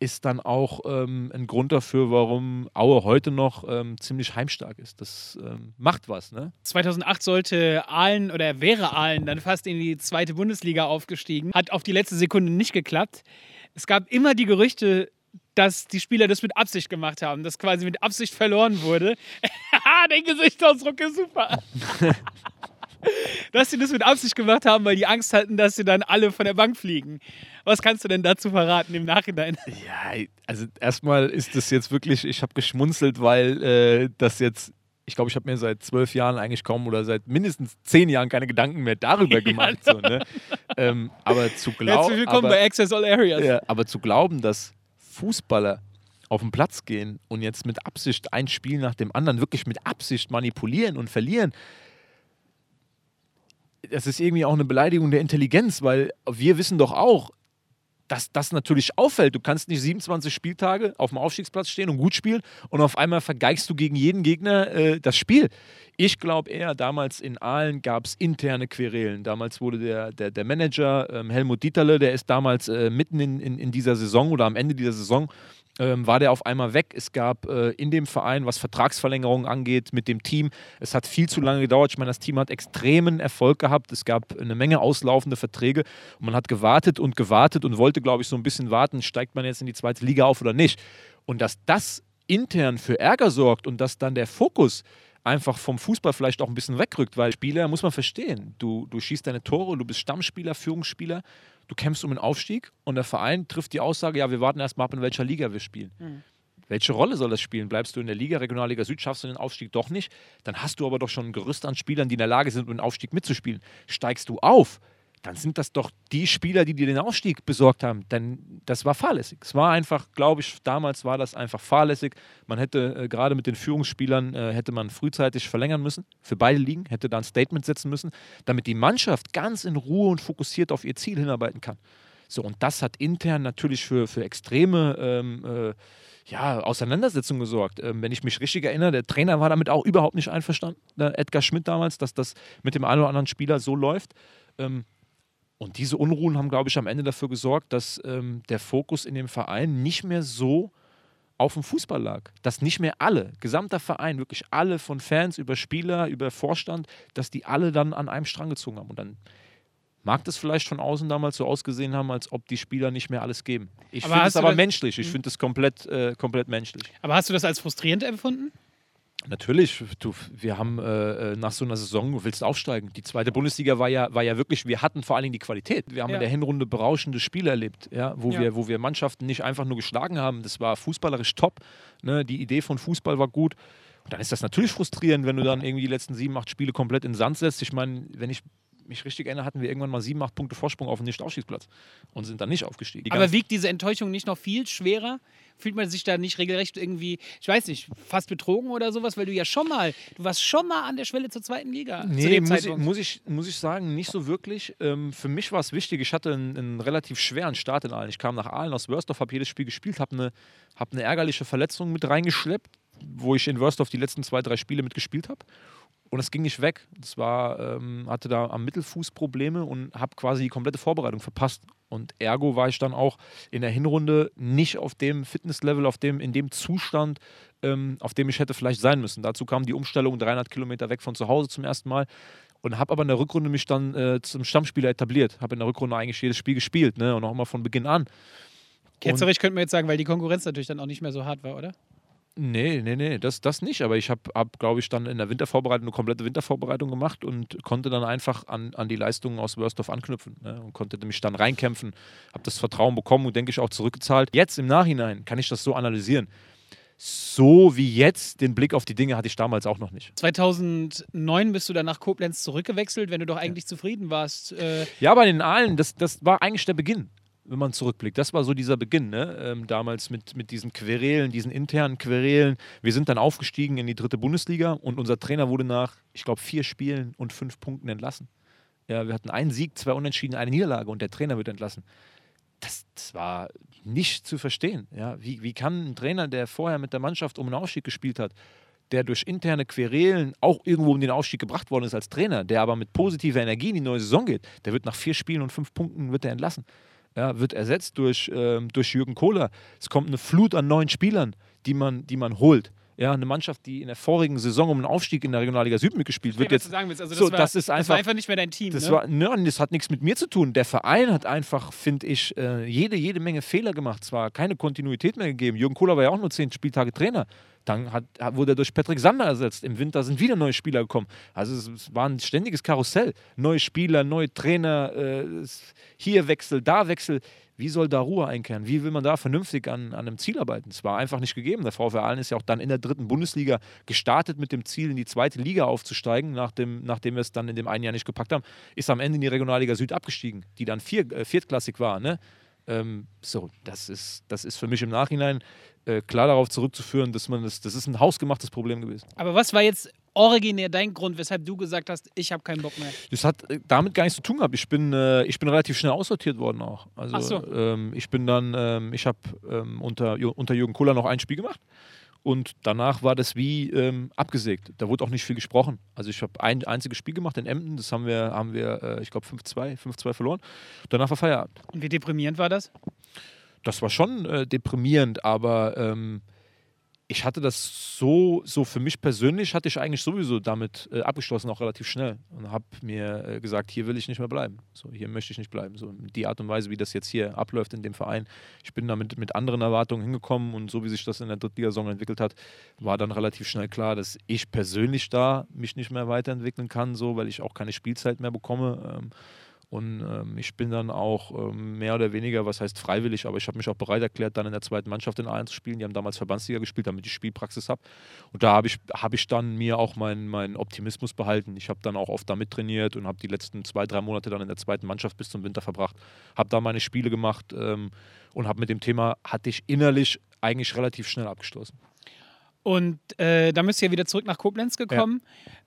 ist dann auch ähm, ein Grund dafür, warum Aue heute noch ähm, ziemlich heimstark ist. Das ähm, macht was. Ne? 2008 sollte Aalen oder wäre Aalen dann fast in die zweite Bundesliga aufgestiegen. Hat auf die letzte Sekunde nicht geklappt. Es gab immer die Gerüchte, dass die Spieler das mit Absicht gemacht haben, dass quasi mit Absicht verloren wurde. Der Gesichtsausdruck ist super. dass sie das mit Absicht gemacht haben, weil die Angst hatten, dass sie dann alle von der Bank fliegen. Was kannst du denn dazu verraten im Nachhinein? Ja, also erstmal ist das jetzt wirklich, ich habe geschmunzelt, weil äh, das jetzt ich glaube, ich habe mir seit zwölf Jahren eigentlich kaum oder seit mindestens zehn Jahren keine Gedanken mehr darüber gemacht. ja, so, ne? ähm, aber zu glauben. willkommen bei Access All Areas. Ja, aber zu glauben, dass Fußballer auf den Platz gehen und jetzt mit Absicht ein Spiel nach dem anderen wirklich mit Absicht manipulieren und verlieren, das ist irgendwie auch eine Beleidigung der Intelligenz, weil wir wissen doch auch, dass das natürlich auffällt. Du kannst nicht 27 Spieltage auf dem Aufstiegsplatz stehen und gut spielen und auf einmal vergeigst du gegen jeden Gegner äh, das Spiel. Ich glaube eher, damals in Aalen gab es interne Querelen. Damals wurde der, der, der Manager ähm, Helmut Dieterle, der ist damals äh, mitten in, in, in dieser Saison oder am Ende dieser Saison ähm, war der auf einmal weg. Es gab äh, in dem Verein, was Vertragsverlängerungen angeht, mit dem Team, es hat viel zu lange gedauert. Ich meine, das Team hat extremen Erfolg gehabt. Es gab eine Menge auslaufende Verträge und man hat gewartet und gewartet und wollte, glaube ich, so ein bisschen warten, steigt man jetzt in die zweite Liga auf oder nicht. Und dass das intern für Ärger sorgt und dass dann der Fokus einfach vom Fußball vielleicht auch ein bisschen wegrückt, weil Spieler muss man verstehen. Du, du schießt deine Tore, du bist Stammspieler, Führungsspieler du kämpfst um einen Aufstieg und der Verein trifft die Aussage, ja, wir warten erst mal ab, in welcher Liga wir spielen. Mhm. Welche Rolle soll das spielen? Bleibst du in der Liga, Regionalliga Süd, schaffst du den Aufstieg doch nicht? Dann hast du aber doch schon ein Gerüst an Spielern, die in der Lage sind, um den Aufstieg mitzuspielen. Steigst du auf, dann sind das doch die Spieler, die dir den Ausstieg besorgt haben. Denn das war fahrlässig. Es war einfach, glaube ich, damals war das einfach fahrlässig. Man hätte äh, gerade mit den Führungsspielern äh, hätte man frühzeitig verlängern müssen für beide Ligen, hätte da ein Statement setzen müssen, damit die Mannschaft ganz in Ruhe und fokussiert auf ihr Ziel hinarbeiten kann. So und das hat intern natürlich für, für extreme ähm, äh, ja, Auseinandersetzungen gesorgt. Ähm, wenn ich mich richtig erinnere, der Trainer war damit auch überhaupt nicht einverstanden, ne, Edgar Schmidt damals, dass das mit dem einen oder anderen Spieler so läuft. Ähm, und diese Unruhen haben, glaube ich, am Ende dafür gesorgt, dass ähm, der Fokus in dem Verein nicht mehr so auf dem Fußball lag. Dass nicht mehr alle, gesamter Verein, wirklich alle von Fans über Spieler, über Vorstand, dass die alle dann an einem Strang gezogen haben. Und dann mag das vielleicht von außen damals so ausgesehen haben, als ob die Spieler nicht mehr alles geben. Ich finde es aber menschlich. Ich hm. finde es komplett, äh, komplett menschlich. Aber hast du das als frustrierend empfunden? Natürlich, du, wir haben äh, äh, nach so einer Saison, du willst aufsteigen. Die zweite Bundesliga war ja, war ja wirklich, wir hatten vor allen Dingen die Qualität. Wir haben ja. in der Hinrunde berauschende Spiele erlebt, ja, wo, ja. Wir, wo wir Mannschaften nicht einfach nur geschlagen haben. Das war fußballerisch top. Ne? Die Idee von Fußball war gut. Und dann ist das natürlich frustrierend, wenn du dann irgendwie die letzten sieben, acht Spiele komplett in den Sand setzt. Ich meine, wenn ich mich richtig erinnere, hatten wir irgendwann mal sieben, acht Punkte Vorsprung auf den Nicht-Aufstiegsplatz und sind dann nicht aufgestiegen. Die Aber wiegt diese Enttäuschung nicht noch viel schwerer? Fühlt man sich da nicht regelrecht irgendwie, ich weiß nicht, fast betrogen oder sowas, weil du ja schon mal, du warst schon mal an der Schwelle zur zweiten Liga. Nee, muss ich, muss, ich, muss ich sagen, nicht so wirklich. Ähm, für mich war es wichtig, ich hatte einen, einen, relativ schweren Start in Aalen. Ich kam nach Aalen aus Wörsdorf, habe jedes Spiel gespielt, habe eine, hab eine ärgerliche Verletzung mit reingeschleppt, wo ich in Wörsdorf die letzten zwei, drei Spiele mitgespielt habe. Und es ging nicht weg. Das war, ähm, hatte da am Mittelfuß Probleme und habe quasi die komplette Vorbereitung verpasst. Und ergo war ich dann auch in der Hinrunde nicht auf dem Fitnesslevel, auf dem, in dem Zustand, ähm, auf dem ich hätte vielleicht sein müssen. Dazu kam die Umstellung 300 Kilometer weg von zu Hause zum ersten Mal und habe aber in der Rückrunde mich dann äh, zum Stammspieler etabliert. Habe in der Rückrunde eigentlich jedes Spiel gespielt ne? und auch immer von Beginn an. Ketzerich könnte man jetzt sagen, weil die Konkurrenz natürlich dann auch nicht mehr so hart war, oder? Nee, nee, nee, das, das nicht. Aber ich habe, hab, glaube ich, dann in der Wintervorbereitung eine komplette Wintervorbereitung gemacht und konnte dann einfach an, an die Leistungen aus Wörsdorf anknüpfen ne? und konnte mich dann reinkämpfen, habe das Vertrauen bekommen und denke ich auch zurückgezahlt. Jetzt im Nachhinein kann ich das so analysieren. So wie jetzt den Blick auf die Dinge hatte ich damals auch noch nicht. 2009 bist du dann nach Koblenz zurückgewechselt, wenn du doch eigentlich ja. zufrieden warst. Äh ja, bei den Aalen, das, das war eigentlich der Beginn wenn man zurückblickt. Das war so dieser Beginn, ne? Ähm, damals mit, mit diesen Querelen, diesen internen Querelen. Wir sind dann aufgestiegen in die dritte Bundesliga und unser Trainer wurde nach, ich glaube, vier Spielen und fünf Punkten entlassen. Ja, wir hatten einen Sieg, zwei Unentschieden, eine Niederlage und der Trainer wird entlassen. Das, das war nicht zu verstehen. Ja? Wie, wie kann ein Trainer, der vorher mit der Mannschaft um einen Aufstieg gespielt hat, der durch interne Querelen auch irgendwo um den Aufstieg gebracht worden ist als Trainer, der aber mit positiver Energie in die neue Saison geht, der wird nach vier Spielen und fünf Punkten wird er entlassen ja, wird ersetzt durch, ähm, durch Jürgen Kohler. Es kommt eine Flut an neuen Spielern, die man, die man holt. Ja, eine Mannschaft, die in der vorigen Saison um einen Aufstieg in der Regionalliga Süd mitgespielt wird. Jetzt, sagen willst. Also das, so, war, das, ist einfach, das war einfach nicht mehr dein Team. Das, ne? war, nein, das hat nichts mit mir zu tun. Der Verein hat einfach, finde ich, äh, jede, jede Menge Fehler gemacht. Zwar keine Kontinuität mehr gegeben. Jürgen Kohler war ja auch nur zehn Spieltage Trainer. Dann hat, wurde er durch Patrick Sander ersetzt. Im Winter sind wieder neue Spieler gekommen. Also es, es war ein ständiges Karussell. Neue Spieler, neue Trainer, äh, hier Wechsel, da Wechsel Wie soll da Ruhe einkehren? Wie will man da vernünftig an, an einem Ziel arbeiten? Es war einfach nicht gegeben. Der VfR Aalen ist ja auch dann in der dritten Bundesliga gestartet mit dem Ziel, in die zweite Liga aufzusteigen, nachdem, nachdem wir es dann in dem einen Jahr nicht gepackt haben. Ist am Ende in die Regionalliga Süd abgestiegen, die dann vier, äh, viertklassig war. Ne? Ähm, so, das ist, das ist für mich im Nachhinein äh, klar darauf zurückzuführen, dass man das, das ist ein hausgemachtes Problem gewesen. Aber was war jetzt originär dein Grund, weshalb du gesagt hast, ich habe keinen Bock mehr? Das hat äh, damit gar nichts zu tun gehabt. Ich bin, äh, ich bin relativ schnell aussortiert worden auch. Also Ach so. ähm, ich bin dann, ähm, ich habe ähm, unter, unter Jürgen Kohler noch ein Spiel gemacht. Und danach war das wie ähm, abgesägt. Da wurde auch nicht viel gesprochen. Also ich habe ein einziges Spiel gemacht in Emden. Das haben wir, haben wir äh, ich glaube, 5-2, 5-2 verloren. Danach war Feierabend. Und wie deprimierend war das? das war schon äh, deprimierend, aber ähm, ich hatte das so, so für mich persönlich, hatte ich eigentlich sowieso damit äh, abgeschlossen, auch relativ schnell. Und habe mir äh, gesagt, hier will ich nicht mehr bleiben. So, hier möchte ich nicht bleiben. So, die Art und Weise, wie das jetzt hier abläuft in dem Verein. Ich bin damit mit anderen Erwartungen hingekommen und so wie sich das in der Drittligasaison entwickelt hat, war dann relativ schnell klar, dass ich persönlich da mich nicht mehr weiterentwickeln kann, so, weil ich auch keine Spielzeit mehr bekomme. Ähm, und ähm, ich bin dann auch ähm, mehr oder weniger, was heißt freiwillig, aber ich habe mich auch bereit erklärt, dann in der zweiten Mannschaft in Aalen zu spielen. Die haben damals Verbandsliga gespielt, damit ich Spielpraxis habe. Und da habe ich, hab ich dann mir auch meinen meinen Optimismus behalten. Ich habe dann auch oft damit trainiert und habe die letzten zwei, drei Monate dann in der zweiten Mannschaft bis zum Winter verbracht. Habe da meine Spiele gemacht ähm, und habe mit dem Thema, hatte ich innerlich eigentlich relativ schnell abgeschlossen. Und äh, dann du ja wieder zurück nach Koblenz gekommen.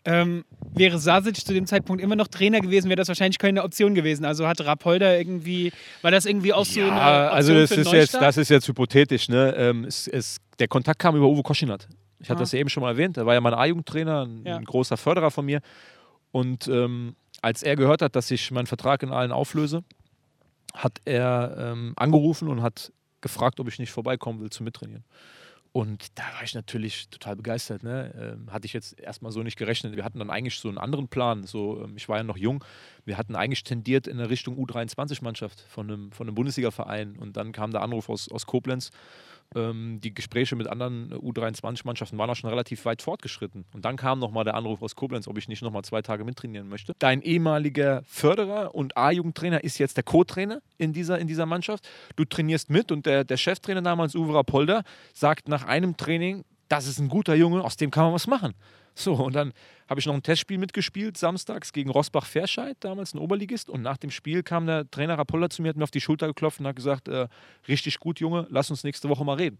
Ähm, wäre Sasic zu dem Zeitpunkt immer noch Trainer gewesen, wäre das wahrscheinlich keine Option gewesen. Also hatte Rapolda irgendwie, war das irgendwie auch so eine Option also das ist, jetzt, das ist jetzt hypothetisch. Ne? Ähm, es, es, der Kontakt kam über Uwe Koschinat. Ich hatte Ah. das ja eben schon mal erwähnt. Er war ja mein A-Jugendtrainer, ein, Ja. ein großer Förderer von mir. Und ähm, als er gehört hat, dass ich meinen Vertrag in allen auflöse, hat er ähm, angerufen und hat gefragt, ob ich nicht vorbeikommen will zum Mittrainieren. Und da war ich natürlich total begeistert. Ne? Ähm, hatte ich jetzt erstmal so nicht gerechnet. Wir hatten dann eigentlich so einen anderen Plan. So, ähm, ich war ja noch jung. Wir hatten eigentlich tendiert in der Richtung U23-Mannschaft von einem, von einem Bundesliga-Verein. Und dann kam der Anruf aus, aus Koblenz. Ähm, die Gespräche mit anderen U23-Mannschaften waren auch schon relativ weit fortgeschritten. Und dann kam nochmal der Anruf aus Koblenz, ob ich nicht nochmal zwei Tage mittrainieren möchte. Dein ehemaliger Förderer und A-Jugendtrainer ist jetzt der Co-Trainer in dieser, in dieser Mannschaft. Du trainierst mit und der, der Cheftrainer damals, Uwe Rapolda, sagt nach einem Training, das ist ein guter Junge, aus dem kann man was machen. So, und dann habe ich noch ein Testspiel mitgespielt, samstags gegen Rosbach-Ferscheid, damals ein Oberligist. Und nach dem Spiel kam der Trainer Rapolda zu mir, hat mir auf die Schulter geklopft und hat gesagt, äh, richtig gut, Junge, lass uns nächste Woche mal reden.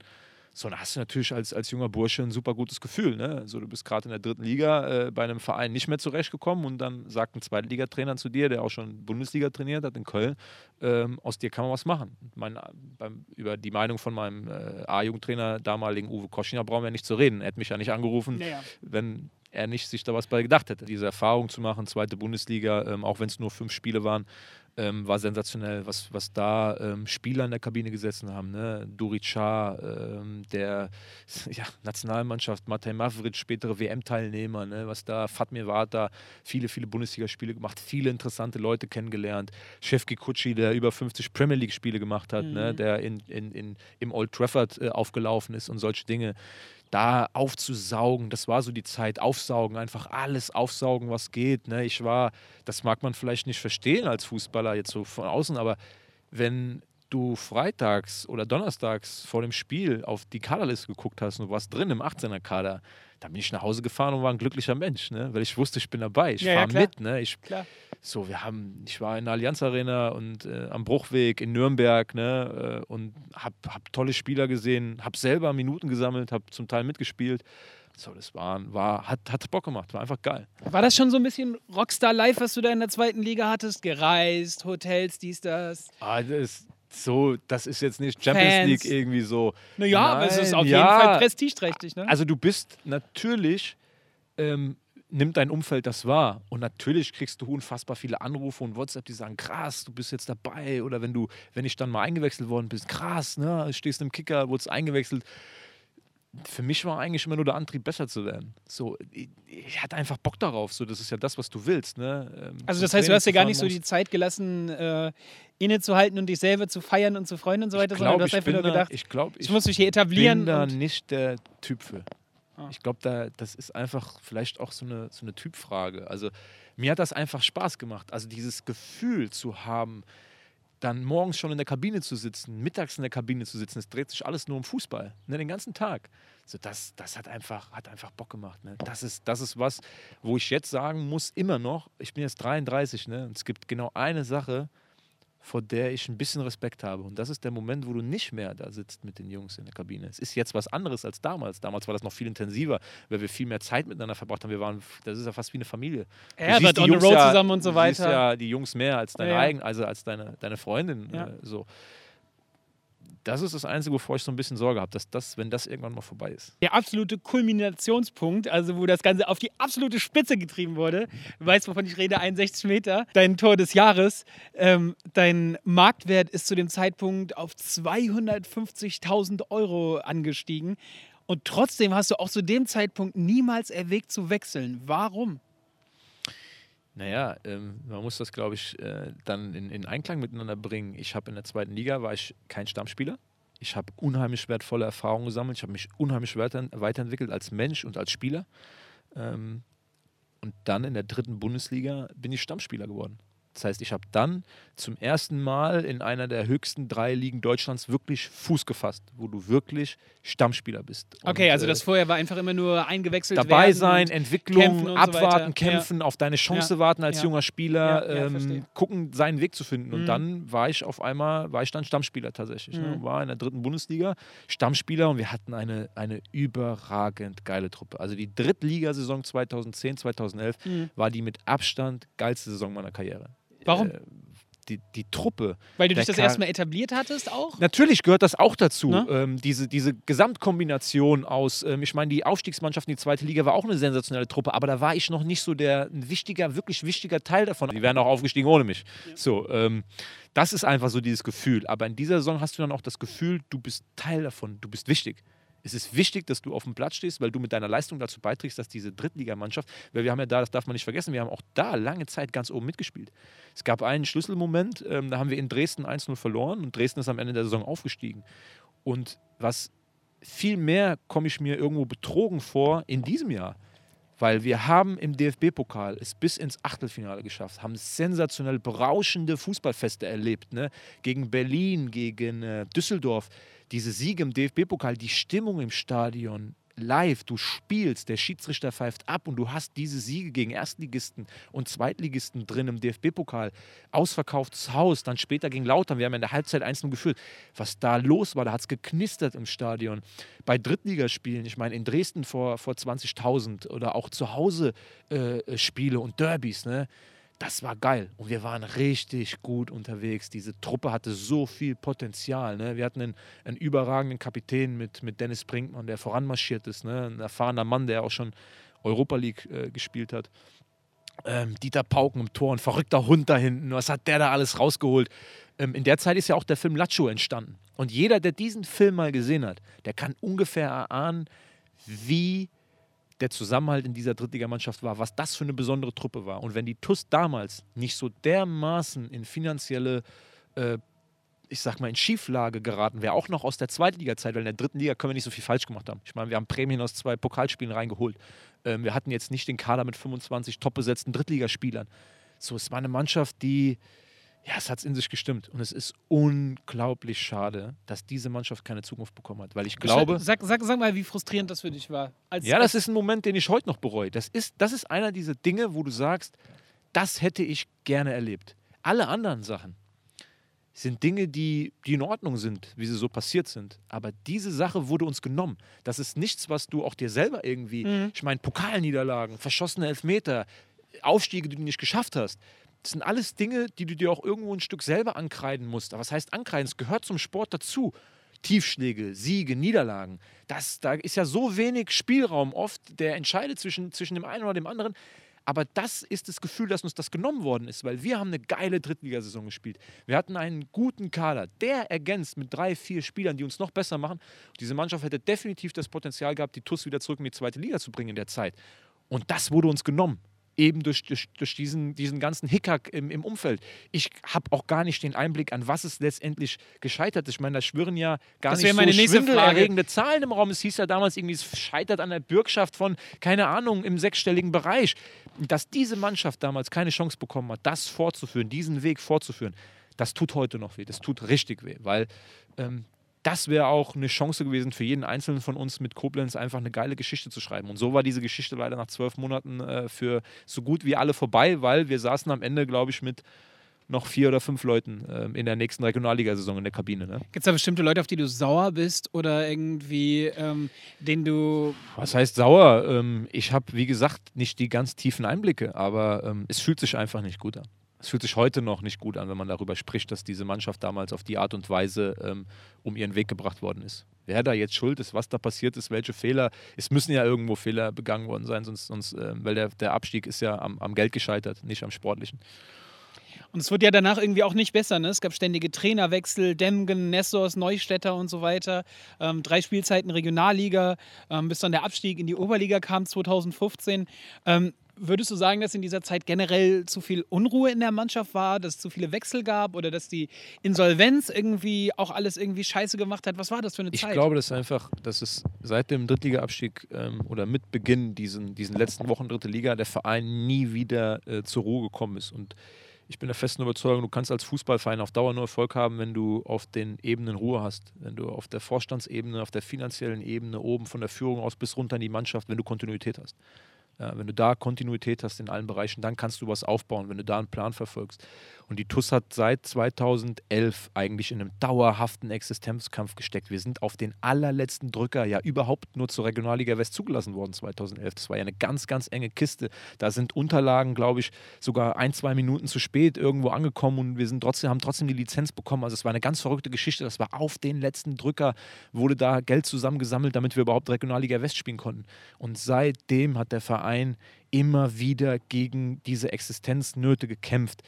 So, da hast du natürlich als, als junger Bursche ein super gutes Gefühl. Ne? Also, du bist gerade in der dritten Liga äh, bei einem Verein nicht mehr zurechtgekommen und dann sagt ein Zweitligatrainer zu dir, der auch schon Bundesliga trainiert hat in Köln, ähm, aus dir kann man was machen. Mein, beim, über die Meinung von meinem äh, A-Jugendtrainer, damaligen Uwe Koschiner, brauchen wir nicht zu reden. Er hat mich ja nicht angerufen, Naja. wenn er nicht sich da was bei gedacht hätte. Diese Erfahrung zu machen, zweite Bundesliga, ähm, auch wenn es nur fünf Spiele waren, ähm, war sensationell, was, was da ähm, Spieler in der Kabine gesessen haben. Ne? Durit Shah, ähm, der ja, Nationalmannschaft, Matej Mavric, spätere WM-Teilnehmer, ne? was da, Fatmir Vata, viele, viele Bundesligaspiele gemacht, viele interessante Leute kennengelernt. Shefki Kutschi, der über 50 Premier League-Spiele gemacht hat, ne? Mhm. der in, in, in, im Old Trafford äh, aufgelaufen ist und solche Dinge da aufzusaugen, das war so die Zeit, aufsaugen, einfach alles aufsaugen, was geht. Ne? Ich war, das mag man vielleicht nicht verstehen als Fußballer jetzt so von außen, aber wenn du freitags oder donnerstags vor dem Spiel auf die Kaderliste geguckt hast und du warst drin im 18er-Kader, dann bin ich nach Hause gefahren und war ein glücklicher Mensch, ne? weil ich wusste, ich bin dabei, ich Ja, ja, fahre klar. mit. Ne? Ich, Klar. so, wir haben, ich war in der Allianz Arena und äh, am Bruchweg in Nürnberg ne, äh, und habe hab tolle Spieler gesehen, habe selber Minuten gesammelt, habe zum Teil mitgespielt. So, das war, war hat, hat Bock gemacht, war einfach geil. War das schon so ein bisschen Rockstar-Life, was du da in der zweiten Liga hattest? Gereist, Hotels, dies, das. Ah, das, so, das ist jetzt nicht Champions Fans. League irgendwie so. Naja, aber es ist auf ja. jeden Fall prestigeträchtig, ne? Also du bist natürlich, ähm, nimmt dein Umfeld das wahr. Und natürlich kriegst du unfassbar viele Anrufe und WhatsApp, die sagen, krass, du bist jetzt dabei. Oder wenn du, wenn ich dann mal eingewechselt worden bist, krass, ne, stehst im Kicker, wurdest eingewechselt. Für mich war eigentlich immer nur der Antrieb, besser zu werden. So, ich, ich hatte einfach Bock darauf. So, das ist ja das, was du willst. Ne? Ähm, Also das heißt, du hast dir gar nicht so morgens. die Zeit gelassen, äh, innezuhalten und dich selber zu feiern und zu freuen und so weiter, ich sondern glaub, du hast ich einfach nur da, gedacht, ich glaube, ich, ich, muss mich hier etablieren. bin da nicht der Typ für. Ah. Ich glaube, da, das ist einfach vielleicht auch so eine, so eine Typfrage. Also mir hat das einfach Spaß gemacht. Also dieses Gefühl zu haben, dann morgens schon in der Kabine zu sitzen, mittags in der Kabine zu sitzen, es dreht sich alles nur um Fußball, ne, den ganzen Tag. So, das das hat, einfach, hat einfach Bock gemacht. Ne? Das, ist, das ist was, wo ich jetzt sagen muss, immer noch, ich bin jetzt 33, ne, und es gibt genau eine Sache, vor der ich ein bisschen Respekt habe. Und das ist der Moment, wo du nicht mehr da sitzt mit den Jungs in der Kabine. Es ist jetzt was anderes als damals. Damals war das noch viel intensiver, weil wir viel mehr Zeit miteinander verbracht haben. Wir waren, das ist ja fast wie eine Familie. Herbert on the road ja, zusammen und so weiter. Du siehst ja die Jungs mehr als deine ja, ja. also als deine, deine Freundin. Ja. Äh, so das ist das Einzige, wovor ich so ein bisschen Sorge habe, dass das, wenn das irgendwann mal vorbei ist. Der absolute Kulminationspunkt, also wo das Ganze auf die absolute Spitze getrieben wurde, du weißt, wovon ich rede, 61 Meter, dein Tor des Jahres, ähm, dein Marktwert ist zu dem Zeitpunkt auf 250.000 Euro angestiegen und trotzdem hast du auch zu dem Zeitpunkt niemals erwägt zu wechseln. Warum? Naja, ähm, man muss das, glaube ich, äh, dann in, in, Einklang miteinander bringen. Ich habe in der zweiten Liga war ich kein Stammspieler. Ich habe unheimlich wertvolle Erfahrungen gesammelt. Ich habe mich unheimlich weiter, weiterentwickelt als Mensch und als Spieler. Ähm, und dann in der dritten Bundesliga bin ich Stammspieler geworden. Das heißt, ich habe dann zum ersten Mal in einer der höchsten drei Ligen Deutschlands wirklich Fuß gefasst, wo du wirklich Stammspieler bist. Und, okay, also das äh, vorher war einfach immer nur eingewechselt dabei sein, Entwicklung, abwarten, so kämpfen, ja. auf deine Chance ja. warten als ja. junger Spieler, ähm, gucken, seinen Weg zu finden. Und mhm. dann war ich auf einmal, war ich dann Stammspieler tatsächlich. Ne? Mhm. Ne? War in der dritten Bundesliga Stammspieler und wir hatten eine, eine überragend geile Truppe. Also die Drittligasaison 2010, 2011 mhm. war die mit Abstand geilste Saison meiner Karriere. Warum? Äh, die, die Truppe. Weil du dich das erstmal etabliert hattest auch? Natürlich gehört das auch dazu. Ähm, diese, diese Gesamtkombination aus, ähm, ich meine, die Aufstiegsmannschaft in die zweite Liga war auch eine sensationelle Truppe, aber da war ich noch nicht so der ein wichtiger, wirklich wichtiger Teil davon. Die wären auch aufgestiegen ohne mich. Ja. So, ähm, das ist einfach so dieses Gefühl. Aber in dieser Saison hast du dann auch das Gefühl, du bist Teil davon, du bist wichtig es ist wichtig, dass du auf dem Platz stehst, weil du mit deiner Leistung dazu beiträgst, dass diese Drittligamannschaft, weil wir haben ja da, das darf man nicht vergessen, wir haben auch da lange Zeit ganz oben mitgespielt. Es gab einen Schlüsselmoment, ähm, da haben wir in Dresden 1-0 verloren und Dresden ist am Ende der Saison aufgestiegen. Und was viel mehr komme ich mir irgendwo betrogen vor in diesem Jahr. Weil wir haben im DFB-Pokal es bis ins Achtelfinale geschafft, haben sensationell berauschende Fußballfeste erlebt. Ne? Gegen Berlin, gegen äh, Düsseldorf diese Siege im DFB-Pokal, die Stimmung im Stadion, live, du spielst, der Schiedsrichter pfeift ab und du hast diese Siege gegen Erstligisten und Zweitligisten drin im DFB-Pokal. Ausverkauftes Haus, dann später gegen Lautern. Wir haben in der Halbzeit 1 geführt. Was da los war, da hat es geknistert im Stadion. Bei Drittligaspielen, ich meine in Dresden vor, vor 20.000 oder auch zu Hause äh, Spiele und Derbys, ne? Das war geil. Und wir waren richtig gut unterwegs. Diese Truppe hatte so viel Potenzial. Ne? Wir hatten einen, einen, überragenden Kapitän mit, mit Dennis Brinkmann, der voranmarschiert ist. Ne? Ein erfahrener Mann, der auch schon Europa League äh, gespielt hat. Ähm, Dieter Pauken im Tor, ein verrückter Hund da hinten. Was hat der da alles rausgeholt? Ähm, in der Zeit ist ja auch der Film Lacho entstanden. Und jeder, der diesen Film mal gesehen hat, der kann ungefähr erahnen, wie der Zusammenhalt in dieser Drittligamannschaft war, was das für eine besondere Truppe war. Und wenn die TUS damals nicht so dermaßen in finanzielle, äh, ich sag mal, in Schieflage geraten wäre, auch noch aus der Zweitliga-Zeit, weil in der dritten Liga können wir nicht so viel falsch gemacht haben. Ich meine, wir haben Prämien aus zwei Pokalspielen reingeholt. Ähm, wir hatten jetzt nicht den Kader mit 25 top besetzten Drittligaspielern. So, es war eine Mannschaft, die ja, es hat in sich gestimmt. Und es ist unglaublich schade, dass diese Mannschaft keine Zukunft bekommen hat. Weil ich glaube. Sag, sag, sag mal, wie frustrierend das für dich war. Als, ja, das ist ein Moment, den ich heute noch bereue. Das ist, das ist einer dieser Dinge, wo du sagst, das hätte ich gerne erlebt. Alle anderen Sachen sind Dinge, die, die in Ordnung sind, wie sie so passiert sind. Aber diese Sache wurde uns genommen. Das ist nichts, was du auch dir selber irgendwie. Mhm. Ich meine, Pokalniederlagen, verschossene Elfmeter, Aufstiege, die du nicht geschafft hast das sind alles Dinge, die du dir auch irgendwo ein Stück selber ankreiden musst. Aber was heißt ankreiden? Es gehört zum Sport dazu. Tiefschläge, Siege, Niederlagen. Das, da ist ja so wenig Spielraum oft, der entscheidet zwischen, zwischen dem einen oder dem anderen. Aber das ist das Gefühl, dass uns das genommen worden ist, weil wir haben eine geile Drittligasaison gespielt. Wir hatten einen guten Kader, der ergänzt mit drei, vier Spielern, die uns noch besser machen. Diese Mannschaft hätte definitiv das Potenzial gehabt, die TUS wieder zurück in die zweite Liga zu bringen in der Zeit. Und das wurde uns genommen eben durch, durch, durch, diesen, diesen ganzen Hickhack im, im Umfeld. Ich habe auch gar nicht den Einblick, an was es letztendlich gescheitert ist. Ich meine, da schwören ja gar das nicht meine so schwindelerregende Zahlen im Raum. Es hieß ja damals irgendwie, es scheitert an der Bürgschaft von, keine Ahnung, im sechsstelligen Bereich. Dass diese Mannschaft damals keine Chance bekommen hat, das fortzuführen, diesen Weg fortzuführen, das tut heute noch weh. Das tut richtig weh, weil ähm, das wäre auch eine Chance gewesen für jeden Einzelnen von uns mit Koblenz einfach eine geile Geschichte zu schreiben. Und so war diese Geschichte leider nach zwölf Monaten äh, für so gut wie alle vorbei, weil wir saßen am Ende, glaube ich, mit noch vier oder fünf Leuten äh, in der nächsten Regionalligasaison in der Kabine. Ne? Gibt es da bestimmte Leute, auf die du sauer bist oder irgendwie, ähm, denen du. Was heißt sauer? Ähm, ich habe, wie gesagt, nicht die ganz tiefen Einblicke, aber ähm, es fühlt sich einfach nicht gut an. Es fühlt sich heute noch nicht gut an, wenn man darüber spricht, dass diese Mannschaft damals auf die Art und Weise ähm, um ihren Weg gebracht worden ist. Wer da jetzt schuld ist, was da passiert ist, welche Fehler, es müssen ja irgendwo Fehler begangen worden sein, sonst, sonst äh, weil der, der Abstieg ist ja am, am Geld gescheitert, nicht am Sportlichen. Und es wurde ja danach irgendwie auch nicht besser. Ne? Es gab ständige Trainerwechsel, Demgen, Nessors, Neustädter und so weiter. Ähm, drei Spielzeiten Regionalliga, ähm, bis dann der Abstieg in die Oberliga kam 2015. Ähm, Würdest du sagen, dass in dieser Zeit generell zu viel Unruhe in der Mannschaft war, dass es zu viele Wechsel gab oder dass die Insolvenz irgendwie auch alles irgendwie scheiße gemacht hat? Was war das für eine ich Zeit? Ich glaube, dass einfach, dass es seit dem Drittliga-Abstieg ähm, oder mit Beginn diesen, diesen letzten Wochen Dritte Liga der Verein nie wieder äh, zur Ruhe gekommen ist. Und ich bin der festen Überzeugung, du kannst als Fußballverein auf Dauer nur Erfolg haben, wenn du auf den Ebenen Ruhe hast. Wenn du auf der Vorstandsebene, auf der finanziellen Ebene, oben von der Führung aus bis runter in die Mannschaft, wenn du Kontinuität hast. Wenn du da Kontinuität hast in allen Bereichen, dann kannst du was aufbauen, wenn du da einen Plan verfolgst. Und die TUS hat seit 2011 eigentlich in einem dauerhaften Existenzkampf gesteckt. Wir sind auf den allerletzten Drücker ja überhaupt nur zur Regionalliga West zugelassen worden 2011. Das war ja eine ganz, ganz enge Kiste. Da sind Unterlagen, glaube ich, sogar ein, zwei Minuten zu spät irgendwo angekommen und wir sind trotzdem, haben trotzdem die Lizenz bekommen. Also es war eine ganz verrückte Geschichte. Das war auf den letzten Drücker, wurde da Geld zusammengesammelt, damit wir überhaupt Regionalliga West spielen konnten. Und seitdem hat der Verein immer wieder gegen diese Existenznöte gekämpft.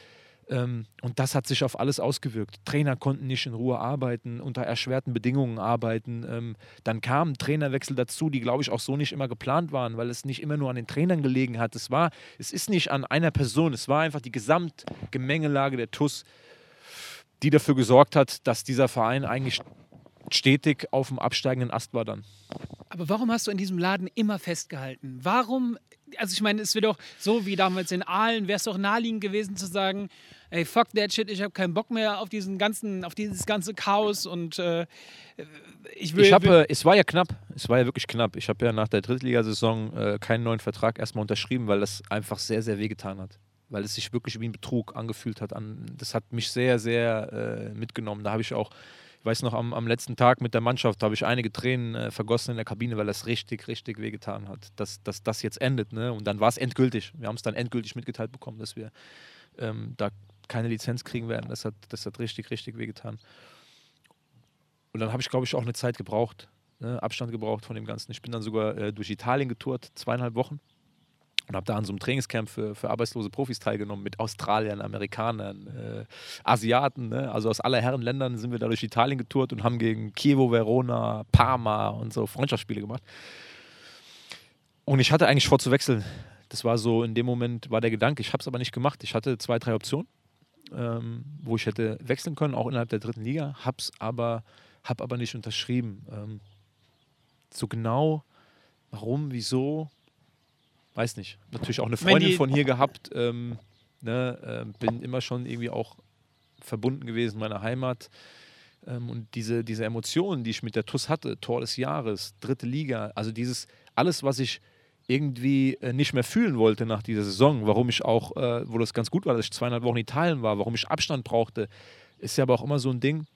Ähm, und das hat sich auf alles ausgewirkt. Trainer konnten nicht in Ruhe arbeiten, unter erschwerten Bedingungen arbeiten. Ähm, dann kamen Trainerwechsel dazu, die, glaube ich, auch so nicht immer geplant waren, weil es nicht immer nur an den Trainern gelegen hat. Es, war, es ist nicht an einer Person, es war einfach die Gesamtgemengelage der TUS, die dafür gesorgt hat, dass dieser Verein eigentlich stetig auf dem absteigenden Ast war dann. Aber warum hast du in diesem Laden immer festgehalten? Warum, also ich meine, es wird doch so wie damals in Aalen, wäre es doch naheliegend gewesen zu sagen, ey, fuck that shit, ich habe keinen Bock mehr auf diesen ganzen, auf dieses ganze Chaos und äh, ich will. Ich habe, es war ja knapp, es war ja wirklich knapp. Ich habe ja nach der Drittligasaison äh, keinen neuen Vertrag erstmal unterschrieben, weil das einfach sehr, sehr wehgetan hat. Weil es sich wirklich wie ein Betrug angefühlt hat. An, das hat mich sehr, sehr äh, mitgenommen. Da habe ich auch weiß noch, am, am, letzten Tag mit der Mannschaft habe ich einige Tränen äh, vergossen in der Kabine, weil das richtig, richtig wehgetan hat, dass, dass das jetzt endet. Ne? Und dann war es endgültig. Wir haben es dann endgültig mitgeteilt bekommen, dass wir ähm, da keine Lizenz kriegen werden. Das hat, das hat richtig, richtig wehgetan. Und dann habe ich, glaube ich, auch eine Zeit gebraucht, ne? Abstand gebraucht von dem Ganzen. Ich bin dann sogar äh, durch Italien getourt, zweieinhalb Wochen. Und habe da an so einem Trainingscamp für, für arbeitslose Profis teilgenommen mit Australiern, Amerikanern, äh, Asiaten. Ne? Also aus aller Herren Ländern sind wir da durch Italien getourt und haben gegen Chievo, Verona, Parma und so Freundschaftsspiele gemacht. Und ich hatte eigentlich vor zu wechseln. Das war so, in dem Moment war der Gedanke, ich habe es aber nicht gemacht. Ich hatte zwei, drei Optionen ähm, wo ich hätte wechseln können, auch innerhalb der dritten Liga, hab's aber, hab aber nicht unterschrieben. Ähm, so genau, warum, wieso, weiß nicht. Natürlich auch eine Freundin von hier gehabt, ähm, ne, äh, bin immer schon irgendwie auch verbunden gewesen meiner Heimat. Ähm, und diese, diese Emotionen, die ich mit der TUS hatte, Tor des Jahres, dritte Liga, also dieses, alles, was ich irgendwie äh, nicht mehr fühlen wollte nach dieser Saison, warum ich auch, äh, wo das ganz gut war, dass ich zweieinhalb Wochen in Italien war, warum ich Abstand brauchte, ist ja aber auch immer so ein Ding,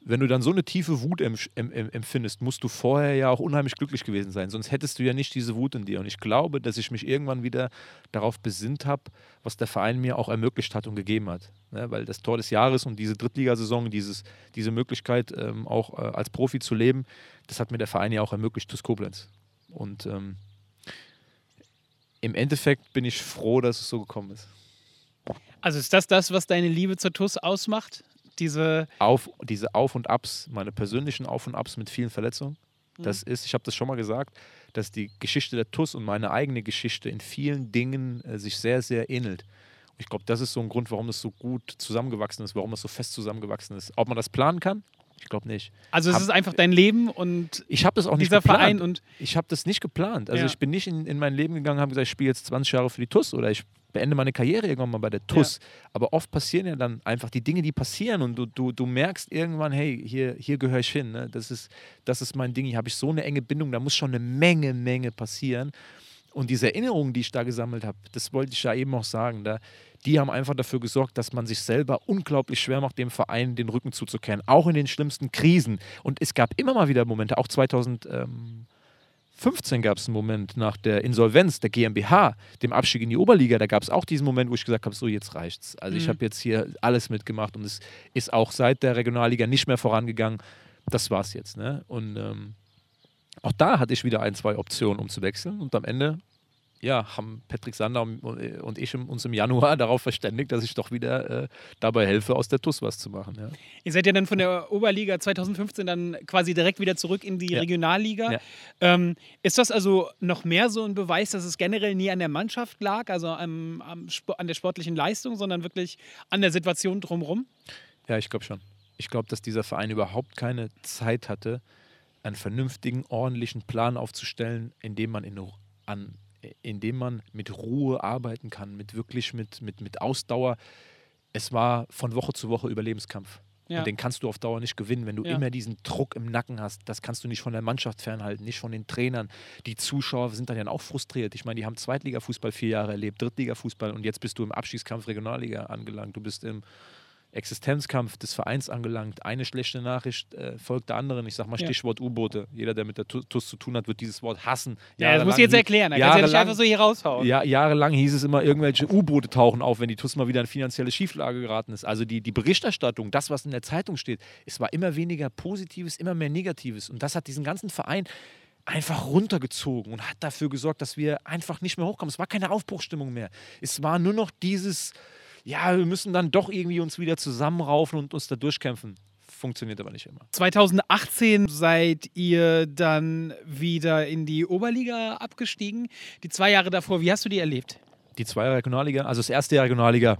wenn du dann so eine tiefe Wut empfindest, musst du vorher ja auch unheimlich glücklich gewesen sein. Sonst hättest du ja nicht diese Wut in dir. Und ich glaube, dass ich mich irgendwann wieder darauf besinnt habe, was der Verein mir auch ermöglicht hat und gegeben hat. Ne? Weil das Tor des Jahres und diese Drittligasaison, dieses, diese Möglichkeit, ähm, auch äh, als Profi zu leben, das hat mir der Verein ja auch ermöglicht, TuS Koblenz. Und ähm, im Endeffekt bin ich froh, dass es so gekommen ist. Also ist das das, was deine Liebe zur TUS ausmacht? Diese, Auf, diese Auf und Abs, meine persönlichen Auf und Abs mit vielen Verletzungen. Mhm. Das ist, ich habe das schon mal gesagt, dass die Geschichte der TUS und meine eigene Geschichte in vielen Dingen äh, sich sehr, sehr ähnelt. Und ich glaube, das ist so ein Grund, warum das so gut zusammengewachsen ist, warum es so fest zusammengewachsen ist. Ob man das planen kann, Ich glaube nicht. Also es Hab- ist einfach dein Leben und Ich habe das auch nicht dieser geplant. Verein und ich habe das nicht geplant. Also Ja. ich bin nicht in, in mein Leben gegangen und habe gesagt, ich spiele jetzt 20 Jahre für die TUS oder ich beende meine Karriere irgendwann mal bei der TUS. Aber oft passieren ja dann einfach die Dinge, die passieren und du, du, du merkst irgendwann, hey, hier, hier gehöre ich hin. Ne? Das, ist, das ist mein Ding. Hier habe ich so eine enge Bindung, da muss schon eine Menge, Menge passieren. Und diese Erinnerungen, die ich da gesammelt habe, das wollte ich ja eben auch sagen, da, die haben einfach dafür gesorgt, dass man sich selber unglaublich schwer macht, dem Verein den Rücken zuzukehren, auch in den schlimmsten Krisen. Und es gab immer mal wieder Momente, auch 2015 gab es einen Moment nach der Insolvenz der GmbH, dem Abstieg in die Oberliga, da gab es auch diesen Moment, wo ich gesagt habe, so jetzt reicht's. Also ich Mhm. habe jetzt hier alles mitgemacht und es ist auch seit der Regionalliga nicht mehr vorangegangen. Das war's jetzt. Ne? Und ähm, auch da hatte ich wieder ein, zwei Optionen, um zu wechseln. Und am Ende, ja, haben Patrick Sander und ich uns im Januar darauf verständigt, dass ich doch wieder äh, dabei helfe, aus der TUS was zu machen. Ja. ihr seid ja dann von der Oberliga 2015 dann quasi direkt wieder zurück in die Ja. Regionalliga. Ja. Ähm, ist das also noch mehr so ein Beweis, dass es generell nie an der Mannschaft lag, also am, am, an der sportlichen Leistung, sondern wirklich an der Situation drumherum? Ja, ich glaube schon. Ich glaube, dass dieser Verein überhaupt keine Zeit hatte, einen vernünftigen, ordentlichen Plan aufzustellen, in dem man, in, an, in dem man mit Ruhe arbeiten kann, mit wirklich mit, mit, mit Ausdauer. Es war von Woche zu Woche Überlebenskampf. Ja. Und den kannst du auf Dauer nicht gewinnen, wenn du Ja. immer diesen Druck im Nacken hast. Das kannst du nicht von der Mannschaft fernhalten, nicht von den Trainern. Die Zuschauer sind dann ja auch frustriert. Ich meine, die haben Zweitligafußball vier Jahre erlebt, Drittligafußball und jetzt bist du im Abstiegskampf Regionalliga angelangt. Du bist im Existenzkampf des Vereins angelangt. Eine schlechte Nachricht äh, folgt der anderen. Ich sag mal Ja. Stichwort U-Boote. Jeder, der mit der Tu- TUS zu tun hat, wird dieses Wort hassen. Ja, das du Jahrelang jetzt erklären. Da kannst du ja nicht einfach so hier raushauen. ja, jahrelang hieß es immer, irgendwelche U-Boote tauchen auf, wenn die TUS mal wieder in finanzielle Schieflage geraten ist. Also die, die Berichterstattung, das, was in der Zeitung steht, es war immer weniger Positives, immer mehr Negatives. Und das hat diesen ganzen Verein einfach runtergezogen und hat dafür gesorgt, dass wir einfach nicht mehr hochkommen. Es war keine Aufbruchstimmung mehr. Es war nur noch dieses, ja, wir müssen dann doch irgendwie uns wieder zusammenraufen und uns da durchkämpfen. Funktioniert aber nicht immer. 2018 seid ihr dann wieder in die Oberliga abgestiegen. Die zwei Jahre davor, wie hast du die erlebt? die zwei Regionalliga, also das erste Jahr Regionalliga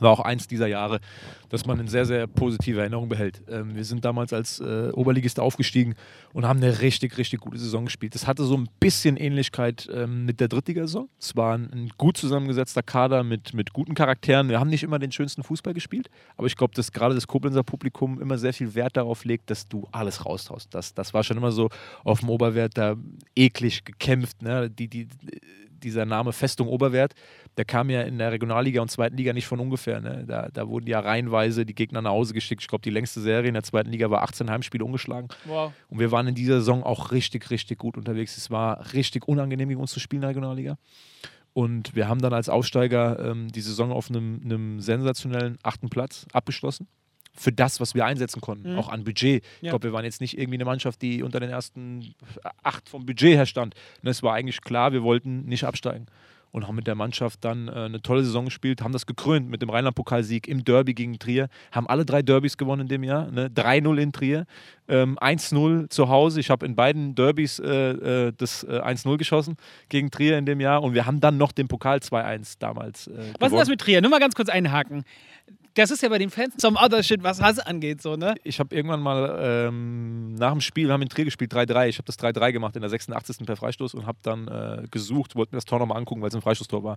war auch eins dieser Jahre, dass man in sehr, sehr positive Erinnerung behält. Ähm, wir sind damals als äh, Oberligist aufgestiegen und haben eine richtig, richtig gute Saison gespielt. Das hatte so ein bisschen Ähnlichkeit ähm, mit der Drittligasaison. Es war ein, ein gut zusammengesetzter Kader mit, mit guten Charakteren. Wir haben nicht immer den schönsten Fußball gespielt, aber ich glaube, dass gerade das Koblenzer Publikum immer sehr viel Wert darauf legt, dass du alles raushaust. Das, das war schon immer so auf dem Oberwert da eklig gekämpft. Ne? Die, die, dieser Name Festung Oberwert, der kam ja in der Regionalliga und zweiten Liga nicht von ungefähr. Ne? Da, da wurden ja reihenweise die Gegner nach Hause geschickt. Ich glaube, die längste Serie in der zweiten Liga war 18 Heimspiele ungeschlagen. Wow. Und wir waren in dieser Saison auch richtig, richtig gut unterwegs. Es war richtig unangenehm, gegen uns zu spielen in der Regionalliga. Und wir haben dann als Aufsteiger ähm, die Saison auf einem, einem sensationellen achten Platz abgeschlossen. Für das, was wir einsetzen konnten, Mhm. auch an Budget. Ich Ja. glaube, wir waren jetzt nicht irgendwie eine Mannschaft, die unter den ersten acht vom Budget her stand. Und es war eigentlich klar, wir wollten nicht absteigen. Und haben mit der Mannschaft dann äh, eine tolle Saison gespielt, haben das gekrönt mit dem Rheinland-Pokalsieg im Derby gegen Trier, haben alle drei Derbys gewonnen in dem Jahr. Ne? 3-0 in Trier, ähm, 1-0 zu Hause. Ich habe in beiden Derbys äh, äh, das äh, 1-0 geschossen gegen Trier in dem Jahr und wir haben dann noch den Pokal 2-1 damals. Äh, Was ist das mit Trier? Nur mal ganz kurz einhaken. Das ist ja bei den Fans zum Other Shit, was Hass angeht, so, ne? Ich habe irgendwann mal ähm, nach dem Spiel, wir haben in Trier gespielt, 3-3. Ich habe das 3-3 gemacht in der 86. per Freistoß und habe dann äh, gesucht, wollte mir das Tor nochmal angucken, weil es ein Freistoßtor war.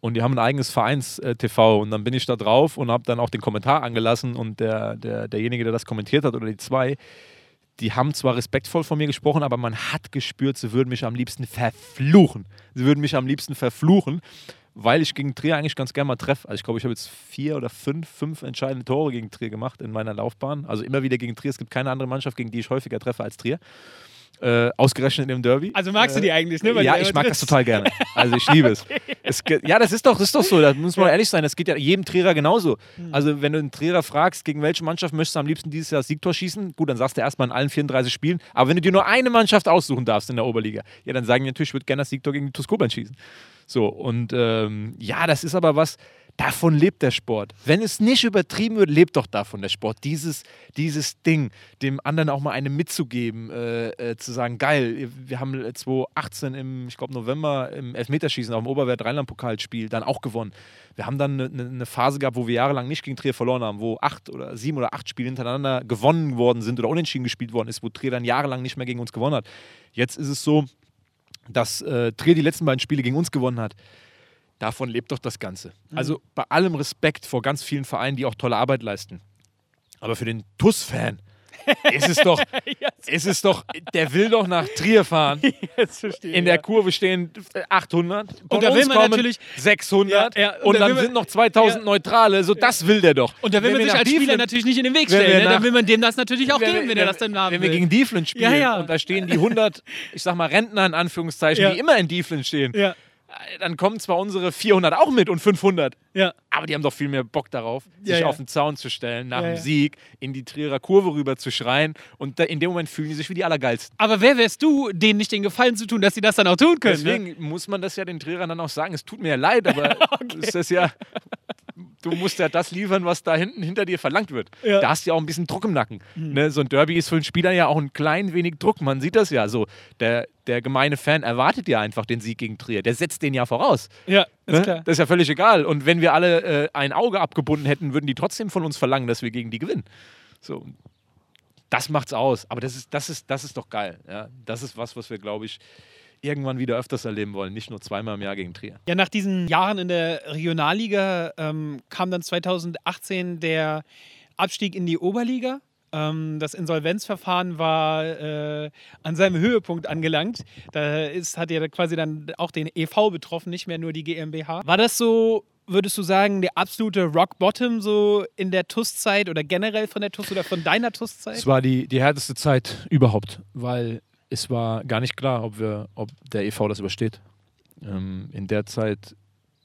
Und die haben ein eigenes Vereins-TV und dann bin ich da drauf und habe dann auch den Kommentar angelassen und der, der, derjenige, der das kommentiert hat oder die zwei, die haben zwar respektvoll von mir gesprochen, aber man hat gespürt, sie würden mich am liebsten verfluchen. Sie würden mich am liebsten verfluchen, weil ich gegen Trier eigentlich ganz gerne mal treffe. Also ich glaube, ich habe jetzt vier oder fünf, fünf entscheidende Tore gegen Trier gemacht in meiner Laufbahn. Also immer wieder gegen Trier. Es gibt keine andere Mannschaft, gegen die ich häufiger treffe als Trier. Äh, ausgerechnet im Derby. Also magst du Äh, die eigentlich, ne? Weil ja, ich mag das total gerne. Also ich liebe es. es ja, das ist doch, das ist doch so. Da muss man ehrlich sein. Das geht ja jedem Trierer genauso. Hm. Also wenn du einen Trierer fragst, gegen welche Mannschaft möchtest du am liebsten dieses Jahr das Siegtor schießen, gut, dann sagst du erstmal in allen 34 Spielen. Aber wenn du dir nur eine Mannschaft aussuchen darfst in der Oberliga, ja, dann sagen die natürlich, ich würde gerne das Siegtor gegen die TuS Koblenz schießen. So, und ähm, ja, das ist aber was, Davon lebt der Sport. Wenn es nicht übertrieben wird, lebt doch davon der Sport. Dieses, dieses Ding, dem anderen auch mal eine mitzugeben, äh, äh, zu sagen, geil, wir haben 2018 im, ich glaube, November im Elfmeterschießen auf dem Oberwert Rheinland-Pokalspiel dann auch gewonnen. Wir haben dann eine, eine, Phase gehabt, wo wir jahrelang nicht gegen Trier verloren haben, wo acht oder sieben oder acht Spiele hintereinander gewonnen worden sind oder unentschieden gespielt worden ist, wo Trier dann jahrelang nicht mehr gegen uns gewonnen hat. Jetzt ist es so, dass äh, Trier die letzten beiden Spiele gegen uns gewonnen hat. Davon lebt doch das Ganze. Mhm. Also bei allem Respekt vor ganz vielen Vereinen, die auch tolle Arbeit leisten. Aber für den TUS-Fan ist es doch, ist es doch, der will doch nach Trier fahren. Verstehe, In der ja. Kurve stehen 800. Und da will man natürlich 600. Ja, ja, und, und, dann sind noch 2000 Neutrale. So, das will der doch. Und da will wenn man sich als Spieler natürlich nicht in den Weg stellen. Ne? Dann will man dem das natürlich auch geben, wenn, wenn er das dann haben Wenn will. wir gegen Dieflin spielen und da stehen die 100, ich sag mal Rentner in Anführungszeichen, die immer in Dieflin stehen. Ja dann kommen zwar unsere 400 auch mit und 500, ja. aber die haben doch viel mehr Bock darauf, sich ja, ja. auf den Zaun zu stellen, nach dem Sieg in die Trierer Kurve rüber zu schreien und in dem Moment fühlen die sich wie die Allergeilsten. Aber wer wärst du, denen nicht den Gefallen zu tun, dass sie das dann auch tun können? Deswegen ne? muss man das ja den Trierern dann auch sagen, es tut mir ja leid, aber okay. ist das ja du musst ja das liefern, was da hinten hinter dir verlangt wird. Ja. Da hast du ja auch ein bisschen Druck im Nacken. Mhm. Ne? So ein Derby ist für einen Spieler ja auch ein klein wenig Druck. Man sieht das ja so. Der, der gemeine Fan erwartet ja einfach den Sieg gegen Trier. Der setzt den ja voraus. Ja, ist ne? klar. Das ist ja völlig egal. Und wenn wir alle äh, ein Auge abgebunden hätten, würden die trotzdem von uns verlangen, dass wir gegen die gewinnen. So. Das macht's aus. Aber das ist, das ist, das ist doch geil. Ja? Das ist was, was wir, glaube ich, irgendwann wieder öfters erleben wollen, nicht nur zweimal im Jahr gegen Trier. Ja, nach diesen Jahren in der Regionalliga ähm, kam dann 2018 der Abstieg in die Oberliga. Ähm, das Insolvenzverfahren war äh, an seinem Höhepunkt angelangt. Da ist, hat ja quasi dann auch den EV betroffen, nicht mehr nur die GmbH. War das so würdest du sagen, der absolute Rock Bottom so in der TUS-Zeit oder generell von der TUS oder von deiner TUS-Zeit? Es war die, die härteste Zeit überhaupt, weil es war gar nicht klar, ob, wir, ob der EV das übersteht. Ähm, in der Zeit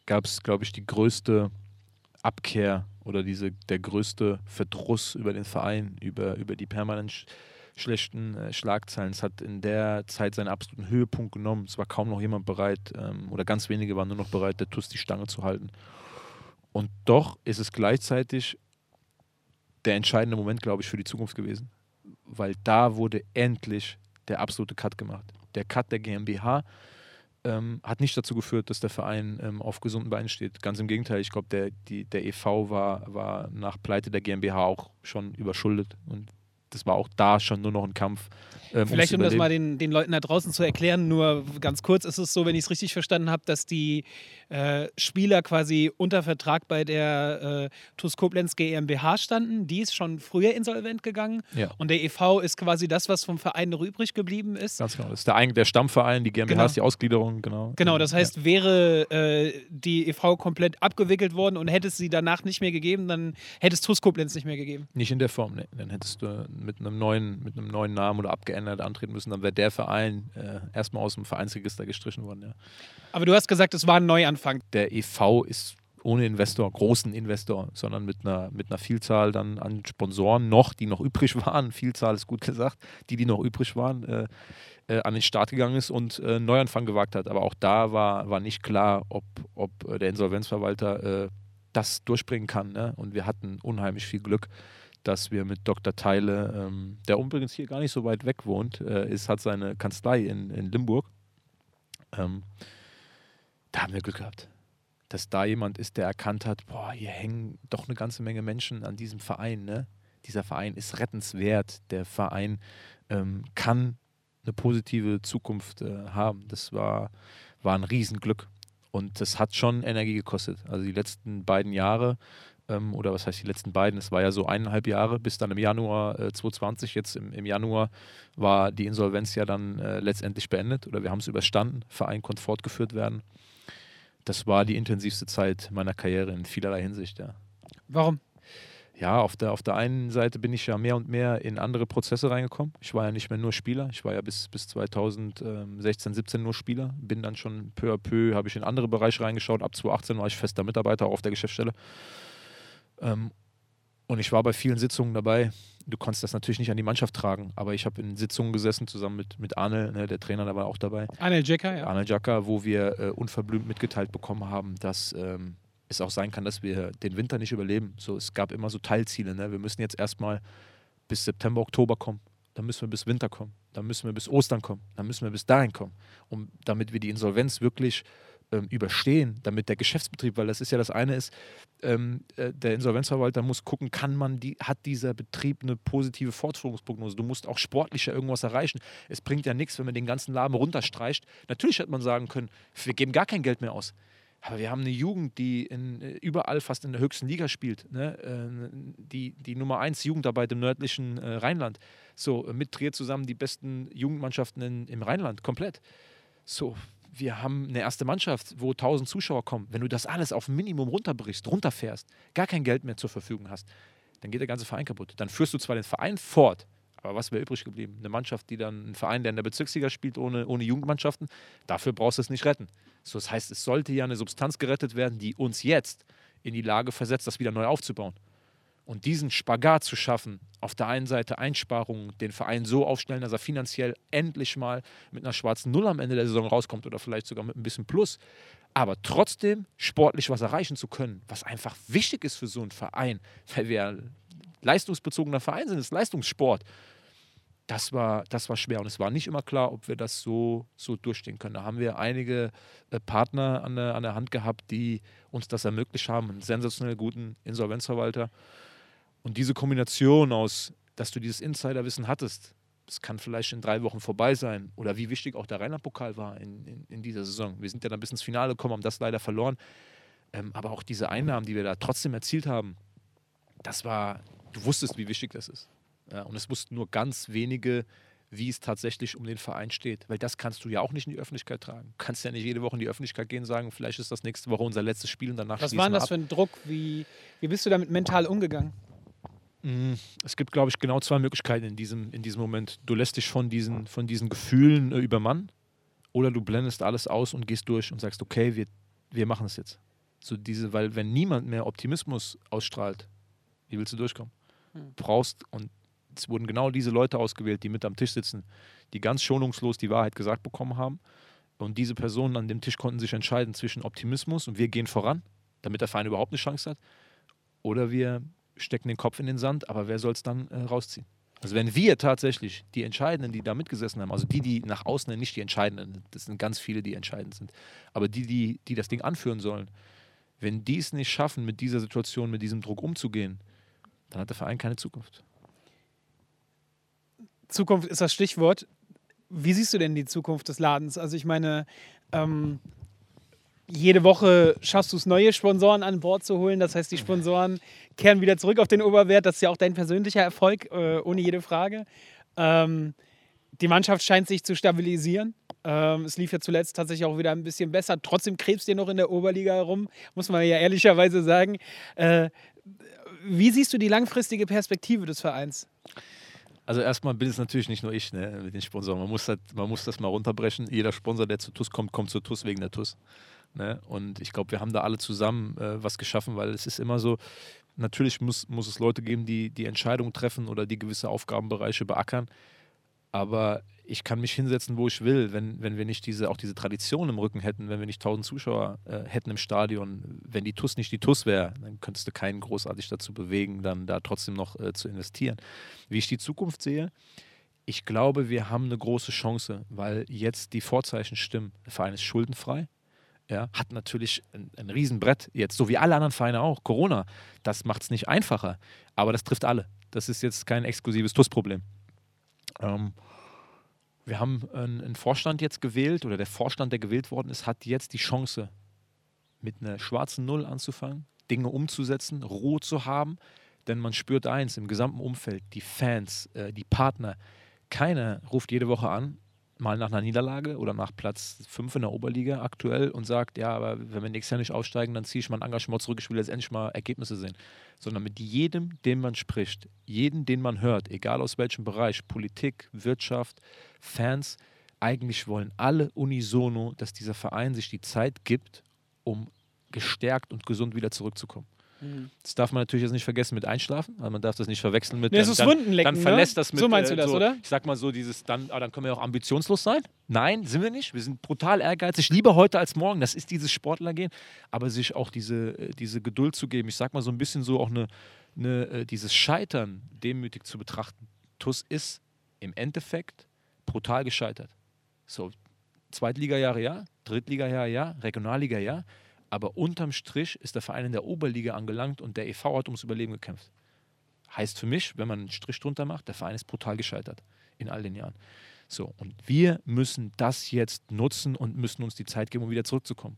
gab es, glaube ich, die größte Abkehr oder diese, der größte Verdruss über den Verein, über, über die permanent sch schlechten äh, Schlagzeilen. Es hat in der Zeit seinen absoluten Höhepunkt genommen. Es war kaum noch jemand bereit ähm, oder ganz wenige waren nur noch bereit, der TUS die Stange zu halten. Und doch ist es gleichzeitig der entscheidende Moment, glaube ich, für die Zukunft gewesen. Weil da wurde endlich der absolute Cut gemacht. Der Cut der GmbH ähm, hat nicht dazu geführt, dass der Verein ähm, auf gesunden Beinen steht. Ganz im Gegenteil, ich glaube, der, der EV war, war nach Pleite der GmbH auch schon überschuldet und das war auch da schon nur noch ein Kampf. Ähm, Vielleicht, um das mal den, den Leuten da draußen zu erklären, nur ganz kurz ist es so, wenn ich es richtig verstanden habe, dass die äh, Spieler quasi unter Vertrag bei der äh, TuS Koblenz GmbH standen. Die ist schon früher insolvent gegangen. Ja. Und der e.V. ist quasi das, was vom Verein noch übrig geblieben ist. Ganz genau. Das ist der, der Stammverein, die GmbH genau. ist die Ausgliederung, genau. Genau, das heißt, ja. wäre äh, die e.V. komplett abgewickelt worden und hätte es sie danach nicht mehr gegeben, dann hätte es TuS Koblenz nicht mehr gegeben. Nicht in der Form, ne. Dann hättest du mit einem neuen, mit einem neuen Namen oder abgeändert antreten müssen, dann wäre der Verein äh, erstmal aus dem Vereinsregister gestrichen worden. Ja. Aber du hast gesagt, es war ein Neuanfang. Der EV ist ohne Investor, großen Investor, sondern mit einer, mit einer Vielzahl dann an Sponsoren noch, die noch übrig waren, Vielzahl ist gut gesagt, die, die noch übrig waren, äh, äh, an den Start gegangen ist und äh, Neuanfang gewagt hat. Aber auch da war, war nicht klar, ob, ob äh, der Insolvenzverwalter äh, das durchbringen kann. Ne? Und wir hatten unheimlich viel Glück dass wir mit Dr. Teile, ähm, der übrigens hier gar nicht so weit weg wohnt, äh, ist, hat seine Kanzlei in, in Limburg. Ähm, da haben wir Glück gehabt, dass da jemand ist, der erkannt hat, boah, hier hängen doch eine ganze Menge Menschen an diesem Verein. Ne? Dieser Verein ist rettenswert. Der Verein ähm, kann eine positive Zukunft äh, haben. Das war, war ein Riesenglück. Und das hat schon Energie gekostet. Also die letzten beiden Jahre ähm, oder was heißt die letzten beiden, es war ja so eineinhalb Jahre bis dann im Januar äh, 2020, jetzt im, im, Januar war die Insolvenz ja dann äh, letztendlich beendet oder wir haben es überstanden, Verein konnte fortgeführt werden. Das war die intensivste Zeit meiner Karriere in vielerlei Hinsicht, ja. Warum? Ja, auf der, auf der einen Seite bin ich ja mehr und mehr in andere Prozesse reingekommen. Ich war ja nicht mehr nur Spieler. Ich war ja bis, bis 2016, 17 nur Spieler. Bin dann schon peu à peu, habe ich in andere Bereiche reingeschaut. Ab 2018 war ich fester Mitarbeiter auch auf der Geschäftsstelle. Ähm, und ich war bei vielen Sitzungen dabei. Du konntest das natürlich nicht an die Mannschaft tragen, aber ich habe in Sitzungen gesessen, zusammen mit, mit Arne, ne, der Trainer, der war auch dabei. Arne Jacker, ja. Arne Jacker, wo wir äh, unverblümt mitgeteilt bekommen haben, dass ähm, es auch sein kann, dass wir den Winter nicht überleben. So, es gab immer so Teilziele. Ne? Wir müssen jetzt erstmal bis September, Oktober kommen. Dann müssen wir bis Winter kommen. Dann müssen wir bis Ostern kommen. Dann müssen wir bis dahin kommen. Um, damit wir die Insolvenz wirklich ähm, überstehen, damit der Geschäftsbetrieb, weil das ist ja das eine ist, ähm, äh, der Insolvenzverwalter muss gucken, kann man die, hat dieser Betrieb eine positive Fortführungsprognose? Du musst auch sportlicher irgendwas erreichen. Es bringt ja nichts, wenn man den ganzen Laden runterstreicht. Natürlich hätte man sagen können, wir geben gar kein Geld mehr aus. Aber wir haben eine Jugend, die in, äh, überall fast in der höchsten Liga spielt. Ne? Äh, die, die Nummer 1 Jugendarbeit im nördlichen Rheinland. So, mit Trier zusammen die besten Jugendmannschaften in, im Rheinland, komplett. So, wir haben eine erste Mannschaft, wo 1000 Zuschauer kommen. Wenn du das alles auf ein Minimum runterbrichst, runterfährst, gar kein Geld mehr zur Verfügung hast, dann geht der ganze Verein kaputt. Dann führst du zwar den Verein fort, aber was wäre übrig geblieben? Eine Mannschaft, die dann, ein Verein, der in der Bezirksliga spielt, ohne, ohne Jugendmannschaften, dafür brauchst du es nicht retten. So, das heißt, es sollte ja eine Substanz gerettet werden, die uns jetzt in die Lage versetzt, das wieder neu aufzubauen. Und diesen Spagat zu schaffen, auf der einen Seite Einsparungen, den Verein so aufstellen, dass er finanziell endlich mal mit einer schwarzen Null am Ende der Saison rauskommt oder vielleicht sogar mit ein bisschen Plus, aber trotzdem sportlich was erreichen zu können, was einfach wichtig ist für so einen Verein, weil wir ein leistungsbezogener Verein sind, ist Leistungssport das war, das war schwer und es war nicht immer klar, ob wir das so, so durchstehen können. Da haben wir einige äh, Partner an der, an der Hand gehabt, die uns das ermöglicht haben, einen sensationell guten Insolvenzverwalter. Und diese Kombination aus, dass du dieses Insiderwissen hattest, das kann vielleicht in drei Wochen vorbei sein oder wie wichtig auch der Rheinland-Pokal war in, in, in, dieser Saison. Wir sind ja dann bis ins Finale gekommen, haben das leider verloren. Ähm, aber auch diese Einnahmen, die wir da trotzdem erzielt haben, das war, du wusstest, wie wichtig das ist. Ja, und es wussten nur ganz wenige, wie es tatsächlich um den Verein steht. Weil das kannst du ja auch nicht in die Öffentlichkeit tragen. Du kannst ja nicht jede Woche in die Öffentlichkeit gehen und sagen, vielleicht ist das nächste Woche unser letztes Spiel und danach Was war das ab. für ein Druck? Wie, wie bist du damit mental umgegangen? Mm, es gibt, glaube ich, genau zwei Möglichkeiten in diesem, in diesem Moment. Du lässt dich von diesen, von diesen Gefühlen äh, übermannen oder du blendest alles aus und gehst durch und sagst, okay, wir, wir machen es jetzt. So diese, weil wenn niemand mehr Optimismus ausstrahlt, wie willst du durchkommen? Hm. Brauchst, und es wurden genau diese Leute ausgewählt, die mit am Tisch sitzen, die ganz schonungslos die Wahrheit gesagt bekommen haben. Und diese Personen an dem Tisch konnten sich entscheiden zwischen Optimismus und wir gehen voran, damit der Verein überhaupt eine Chance hat, oder wir stecken den Kopf in den Sand, aber wer soll es dann äh, rausziehen? Also wenn wir tatsächlich die Entscheidenden, die da mitgesessen haben, also die, die nach außen nicht die Entscheidenden, das sind ganz viele, die entscheidend sind, aber die, die, die das Ding anführen sollen, wenn die es nicht schaffen, mit dieser Situation, mit diesem Druck umzugehen, dann hat der Verein keine Zukunft. Zukunft ist das Stichwort. Wie siehst du denn die Zukunft des Ladens? Also ich meine, ähm, jede Woche schaffst du es, neue Sponsoren an Bord zu holen. Das heißt, die Sponsoren kehren wieder zurück auf den Oberwert. Das ist ja auch dein persönlicher Erfolg, äh, ohne jede Frage. Ähm, die Mannschaft scheint sich zu stabilisieren. Ähm, es lief ja zuletzt tatsächlich auch wieder ein bisschen besser. Trotzdem krebst ihr noch in der Oberliga herum, muss man ja ehrlicherweise sagen. Äh, wie siehst du die langfristige Perspektive des Vereins? Also erstmal bin es natürlich nicht nur ich ne, mit den Sponsoren. Man muss, halt, man muss das mal runterbrechen. Jeder Sponsor, der zu TUS kommt, kommt zu TUS wegen der TUS. Ne? Und ich glaube, wir haben da alle zusammen äh, was geschaffen, weil es ist immer so, natürlich muss, muss es Leute geben, die die Entscheidungen treffen oder die gewisse Aufgabenbereiche beackern. Aber ich kann mich hinsetzen, wo ich will, wenn, wenn wir nicht diese, auch diese Tradition im Rücken hätten, wenn wir nicht 1000 Zuschauer äh, hätten im Stadion, wenn die TUS nicht die TUS wäre, dann könntest du keinen großartig dazu bewegen, dann da trotzdem noch äh, zu investieren. Wie ich die Zukunft sehe, ich glaube, wir haben eine große Chance, weil jetzt die Vorzeichen stimmen. Der Verein ist schuldenfrei, ja, hat natürlich ein, ein Riesenbrett jetzt, so wie alle anderen Vereine auch. Corona, das macht es nicht einfacher, aber das trifft alle. Das ist jetzt kein exklusives TUS-Problem. Ähm, wir haben einen Vorstand jetzt gewählt oder der Vorstand, der gewählt worden ist, hat jetzt die Chance, mit einer schwarzen Null anzufangen, Dinge umzusetzen, Ruhe zu haben. Denn man spürt eins im gesamten Umfeld, die Fans, äh, die Partner, keiner ruft jede Woche an mal nach einer Niederlage oder nach Platz 5 in der Oberliga aktuell und sagt, ja, aber wenn wir nächstes Jahr nicht aufsteigen, dann ziehe ich mein Engagement zurück, ich will jetzt endlich mal Ergebnisse sehen. Sondern mit jedem, den man spricht, jeden, den man hört, egal aus welchem Bereich, Politik, Wirtschaft, Fans, eigentlich wollen alle unisono, dass dieser Verein sich die Zeit gibt, um gestärkt und gesund wieder zurückzukommen. Das darf man natürlich jetzt nicht vergessen mit Einschlafen, weil man darf das nicht verwechseln mit Nee, es ist dann, Wundenlecken, dann verlässt ne? das mit So meinst du äh, das, oder? Ich sag mal so dieses dann, ah, dann können wir auch ambitionslos sein. Nein, sind wir nicht. Wir sind brutal ehrgeizig, lieber heute als morgen. Das ist dieses Sportlergehen, aber sich auch diese, äh, diese Geduld zu geben. Ich sag mal so ein bisschen so auch eine, eine äh, dieses Scheitern demütig zu betrachten. TUS ist im Endeffekt brutal gescheitert. So, Zweitliga-Jahre ja, Drittliga-Jahre ja, Regionalliga ja, aber unterm Strich ist der Verein in der Oberliga angelangt und der EV hat ums Überleben gekämpft. Heißt für mich, wenn man einen Strich drunter macht, der Verein ist brutal gescheitert in all den Jahren. So, und wir müssen das jetzt nutzen und müssen uns die Zeit geben, um wieder zurückzukommen.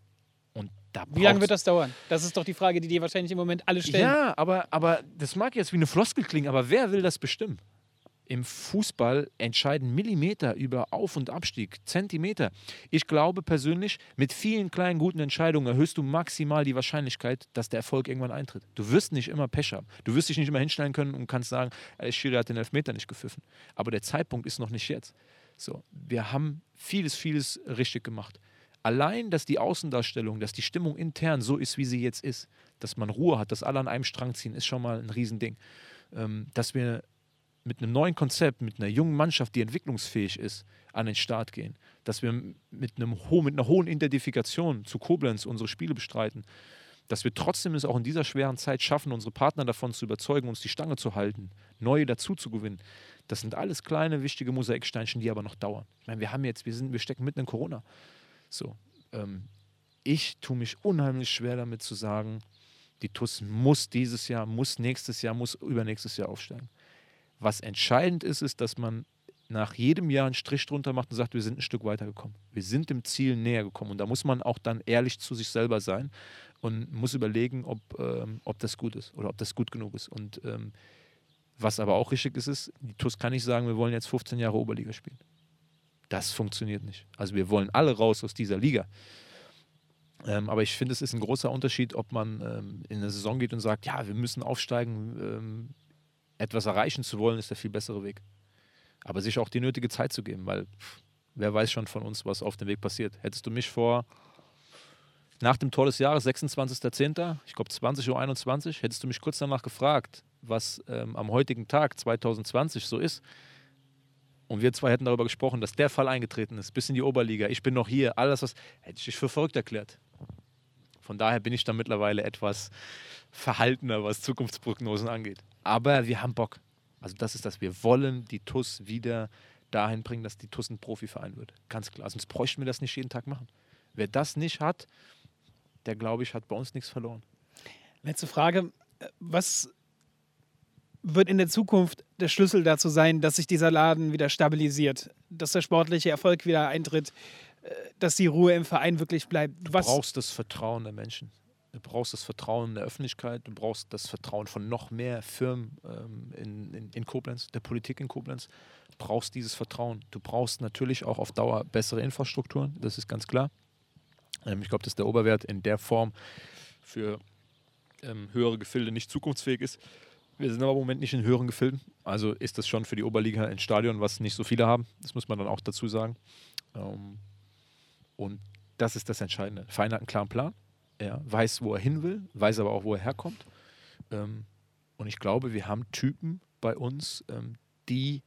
Und da Wie lange wird das dauern? Das ist doch die Frage, die dir wahrscheinlich im Moment alle stellen. ja, aber, aber das mag jetzt wie eine Floskel klingen, aber wer will das bestimmen? Im Fußball entscheiden Millimeter über Auf- und Abstieg, Zentimeter. Ich glaube persönlich, mit vielen kleinen guten Entscheidungen erhöhst du maximal die Wahrscheinlichkeit, dass der Erfolg irgendwann eintritt. Du wirst nicht immer Pech haben. Du wirst dich nicht immer hinstellen können und kannst sagen, äh, Schiri hat den Elfmeter nicht gepfiffen. Aber der Zeitpunkt ist noch nicht jetzt. So, wir haben vieles, vieles richtig gemacht. Allein, dass die Außendarstellung, dass die Stimmung intern so ist, wie sie jetzt ist, dass man Ruhe hat, dass alle an einem Strang ziehen, ist schon mal ein Riesending. Ähm, dass wir mit einem neuen Konzept, mit einer jungen Mannschaft, die entwicklungsfähig ist, an den Start gehen. Dass wir mit, einem ho mit einer hohen Identifikation zu Koblenz unsere Spiele bestreiten. Dass wir trotzdem es auch in dieser schweren Zeit schaffen, unsere Partner davon zu überzeugen, uns die Stange zu halten, neue dazu zu gewinnen. Das sind alles kleine, wichtige Mosaiksteinchen, die aber noch dauern. Ich meine, wir haben jetzt, wir, sind, wir stecken mitten in Corona. So, ähm, ich tue mich unheimlich schwer damit zu sagen, die TUS muss dieses Jahr, muss nächstes Jahr, muss übernächstes Jahr aufsteigen. Was entscheidend ist, ist, dass man nach jedem Jahr einen Strich drunter macht und sagt, wir sind ein Stück weitergekommen. Wir sind dem Ziel näher gekommen. Und da muss man auch dann ehrlich zu sich selber sein und muss überlegen, ob, ähm, ob das gut ist oder ob das gut genug ist. Und ähm, was aber auch richtig ist, ist, die TUS kann nicht sagen, wir wollen jetzt 15 Jahre Oberliga spielen. Das funktioniert nicht. Also wir wollen alle raus aus dieser Liga. Ähm, aber ich finde, es ist ein großer Unterschied, ob man ähm, in eine Saison geht und sagt, ja, wir müssen aufsteigen, ähm, etwas erreichen zu wollen, ist der viel bessere Weg. Aber sich auch die nötige Zeit zu geben, weil wer weiß schon von uns, was auf dem Weg passiert. Hättest du mich vor nach dem Tor des Jahres, 26.10., ich glaube 20.21 Uhr, hättest du mich kurz danach gefragt, was ähm, am heutigen Tag 2020 so ist. Und wir zwei hätten darüber gesprochen, dass der Fall eingetreten ist, bis in die Oberliga. Ich bin noch hier, alles was, hätte ich dich für verrückt erklärt. Von daher bin ich da mittlerweile etwas verhaltener, was Zukunftsprognosen angeht. Aber wir haben Bock. Also das ist das. Wir wollen die TUS wieder dahin bringen, dass die TUS ein Profiverein wird. Ganz klar. Sonst bräuchten wir das nicht jeden Tag machen. Wer das nicht hat, der glaube ich, hat bei uns nichts verloren. Letzte Frage. Was wird in der Zukunft der Schlüssel dazu sein, dass sich dieser Laden wieder stabilisiert, dass der sportliche Erfolg wieder eintritt, äh, dass die Ruhe im Verein wirklich bleibt? Du Was, brauchst das Vertrauen der Menschen. Du brauchst das Vertrauen der Öffentlichkeit. Du brauchst das Vertrauen von noch mehr Firmen ähm, in, in, in Koblenz, der Politik in Koblenz. Du brauchst dieses Vertrauen. Du brauchst natürlich auch auf Dauer bessere Infrastrukturen. Das ist ganz klar. Ähm, ich glaube, dass der Oberwert in der Form für ähm, höhere Gefilde nicht zukunftsfähig ist. Wir sind aber im Moment nicht in höheren Gefilden. Also ist das schon für die Oberliga ein Stadion, was nicht so viele haben. Das muss man dann auch dazu sagen. Ähm, und das ist das Entscheidende. Verein hat einen klaren Plan. Er weiß, wo er hin will, weiß aber auch, wo er herkommt. Ähm, und ich glaube, wir haben Typen bei uns, ähm, die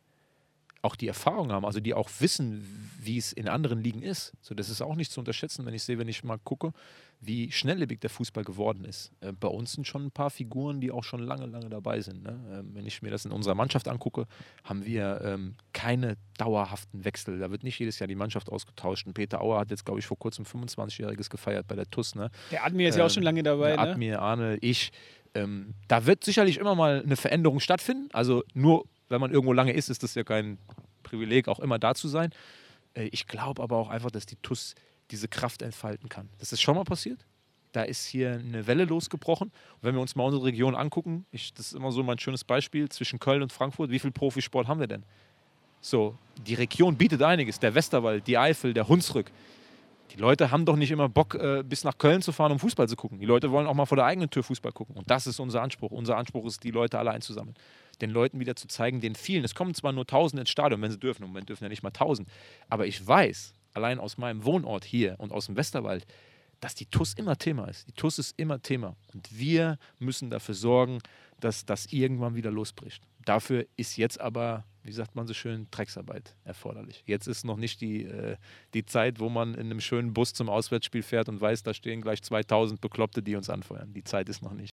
auch die Erfahrung haben, also die auch wissen, wie es in anderen Ligen ist. So, das ist auch nicht zu unterschätzen, wenn ich sehe, wenn ich mal gucke, wie schnelllebig der Fußball geworden ist. Äh, bei uns sind schon ein paar Figuren, die auch schon lange, lange dabei sind. Ne? Ähm, wenn ich mir das in unserer Mannschaft angucke, haben wir ähm, keine dauerhaften Wechsel. Da wird nicht jedes Jahr die Mannschaft ausgetauscht. Und Peter Auer hat jetzt, glaube ich, vor kurzem 25-Jähriges gefeiert bei der TUS. Ne? der Admir ist ja auch Ähm, schon lange dabei. Der Ne? Admir, Arne, ich. Ähm, da wird sicherlich immer mal eine Veränderung stattfinden. Also nur, wenn man irgendwo lange ist, ist das ja kein Privileg, auch immer da zu sein. Äh, ich glaube aber auch einfach, dass die TUS diese Kraft entfalten kann. Das ist schon mal passiert. Da ist hier eine Welle losgebrochen. Und wenn wir uns mal unsere Region angucken, ich, das ist immer so mein schönes Beispiel zwischen Köln und Frankfurt, wie viel Profisport haben wir denn? So, die Region bietet einiges. Der Westerwald, die Eifel, der Hunsrück. Die Leute haben doch nicht immer Bock, äh, bis nach Köln zu fahren, um Fußball zu gucken. Die Leute wollen auch mal vor der eigenen Tür Fußball gucken. Und das ist unser Anspruch. Unser Anspruch ist, die Leute alle einzusammeln. Den Leuten wieder zu zeigen, den vielen. Es kommen zwar nur Tausend ins Stadion, wenn sie dürfen. Im Moment dürfen ja nicht mal Tausend. Aber ich weiß, allein aus meinem Wohnort hier und aus dem Westerwald, dass die TUS immer Thema ist. Die TUS ist immer Thema. Und wir müssen dafür sorgen, dass das irgendwann wieder losbricht. Dafür ist jetzt aber, wie sagt man so schön, Drecksarbeit erforderlich. Jetzt ist noch nicht die, äh, die Zeit, wo man in einem schönen Bus zum Auswärtsspiel fährt und weiß, da stehen gleich 2000 Bekloppte, die uns anfeuern. Die Zeit ist noch nicht.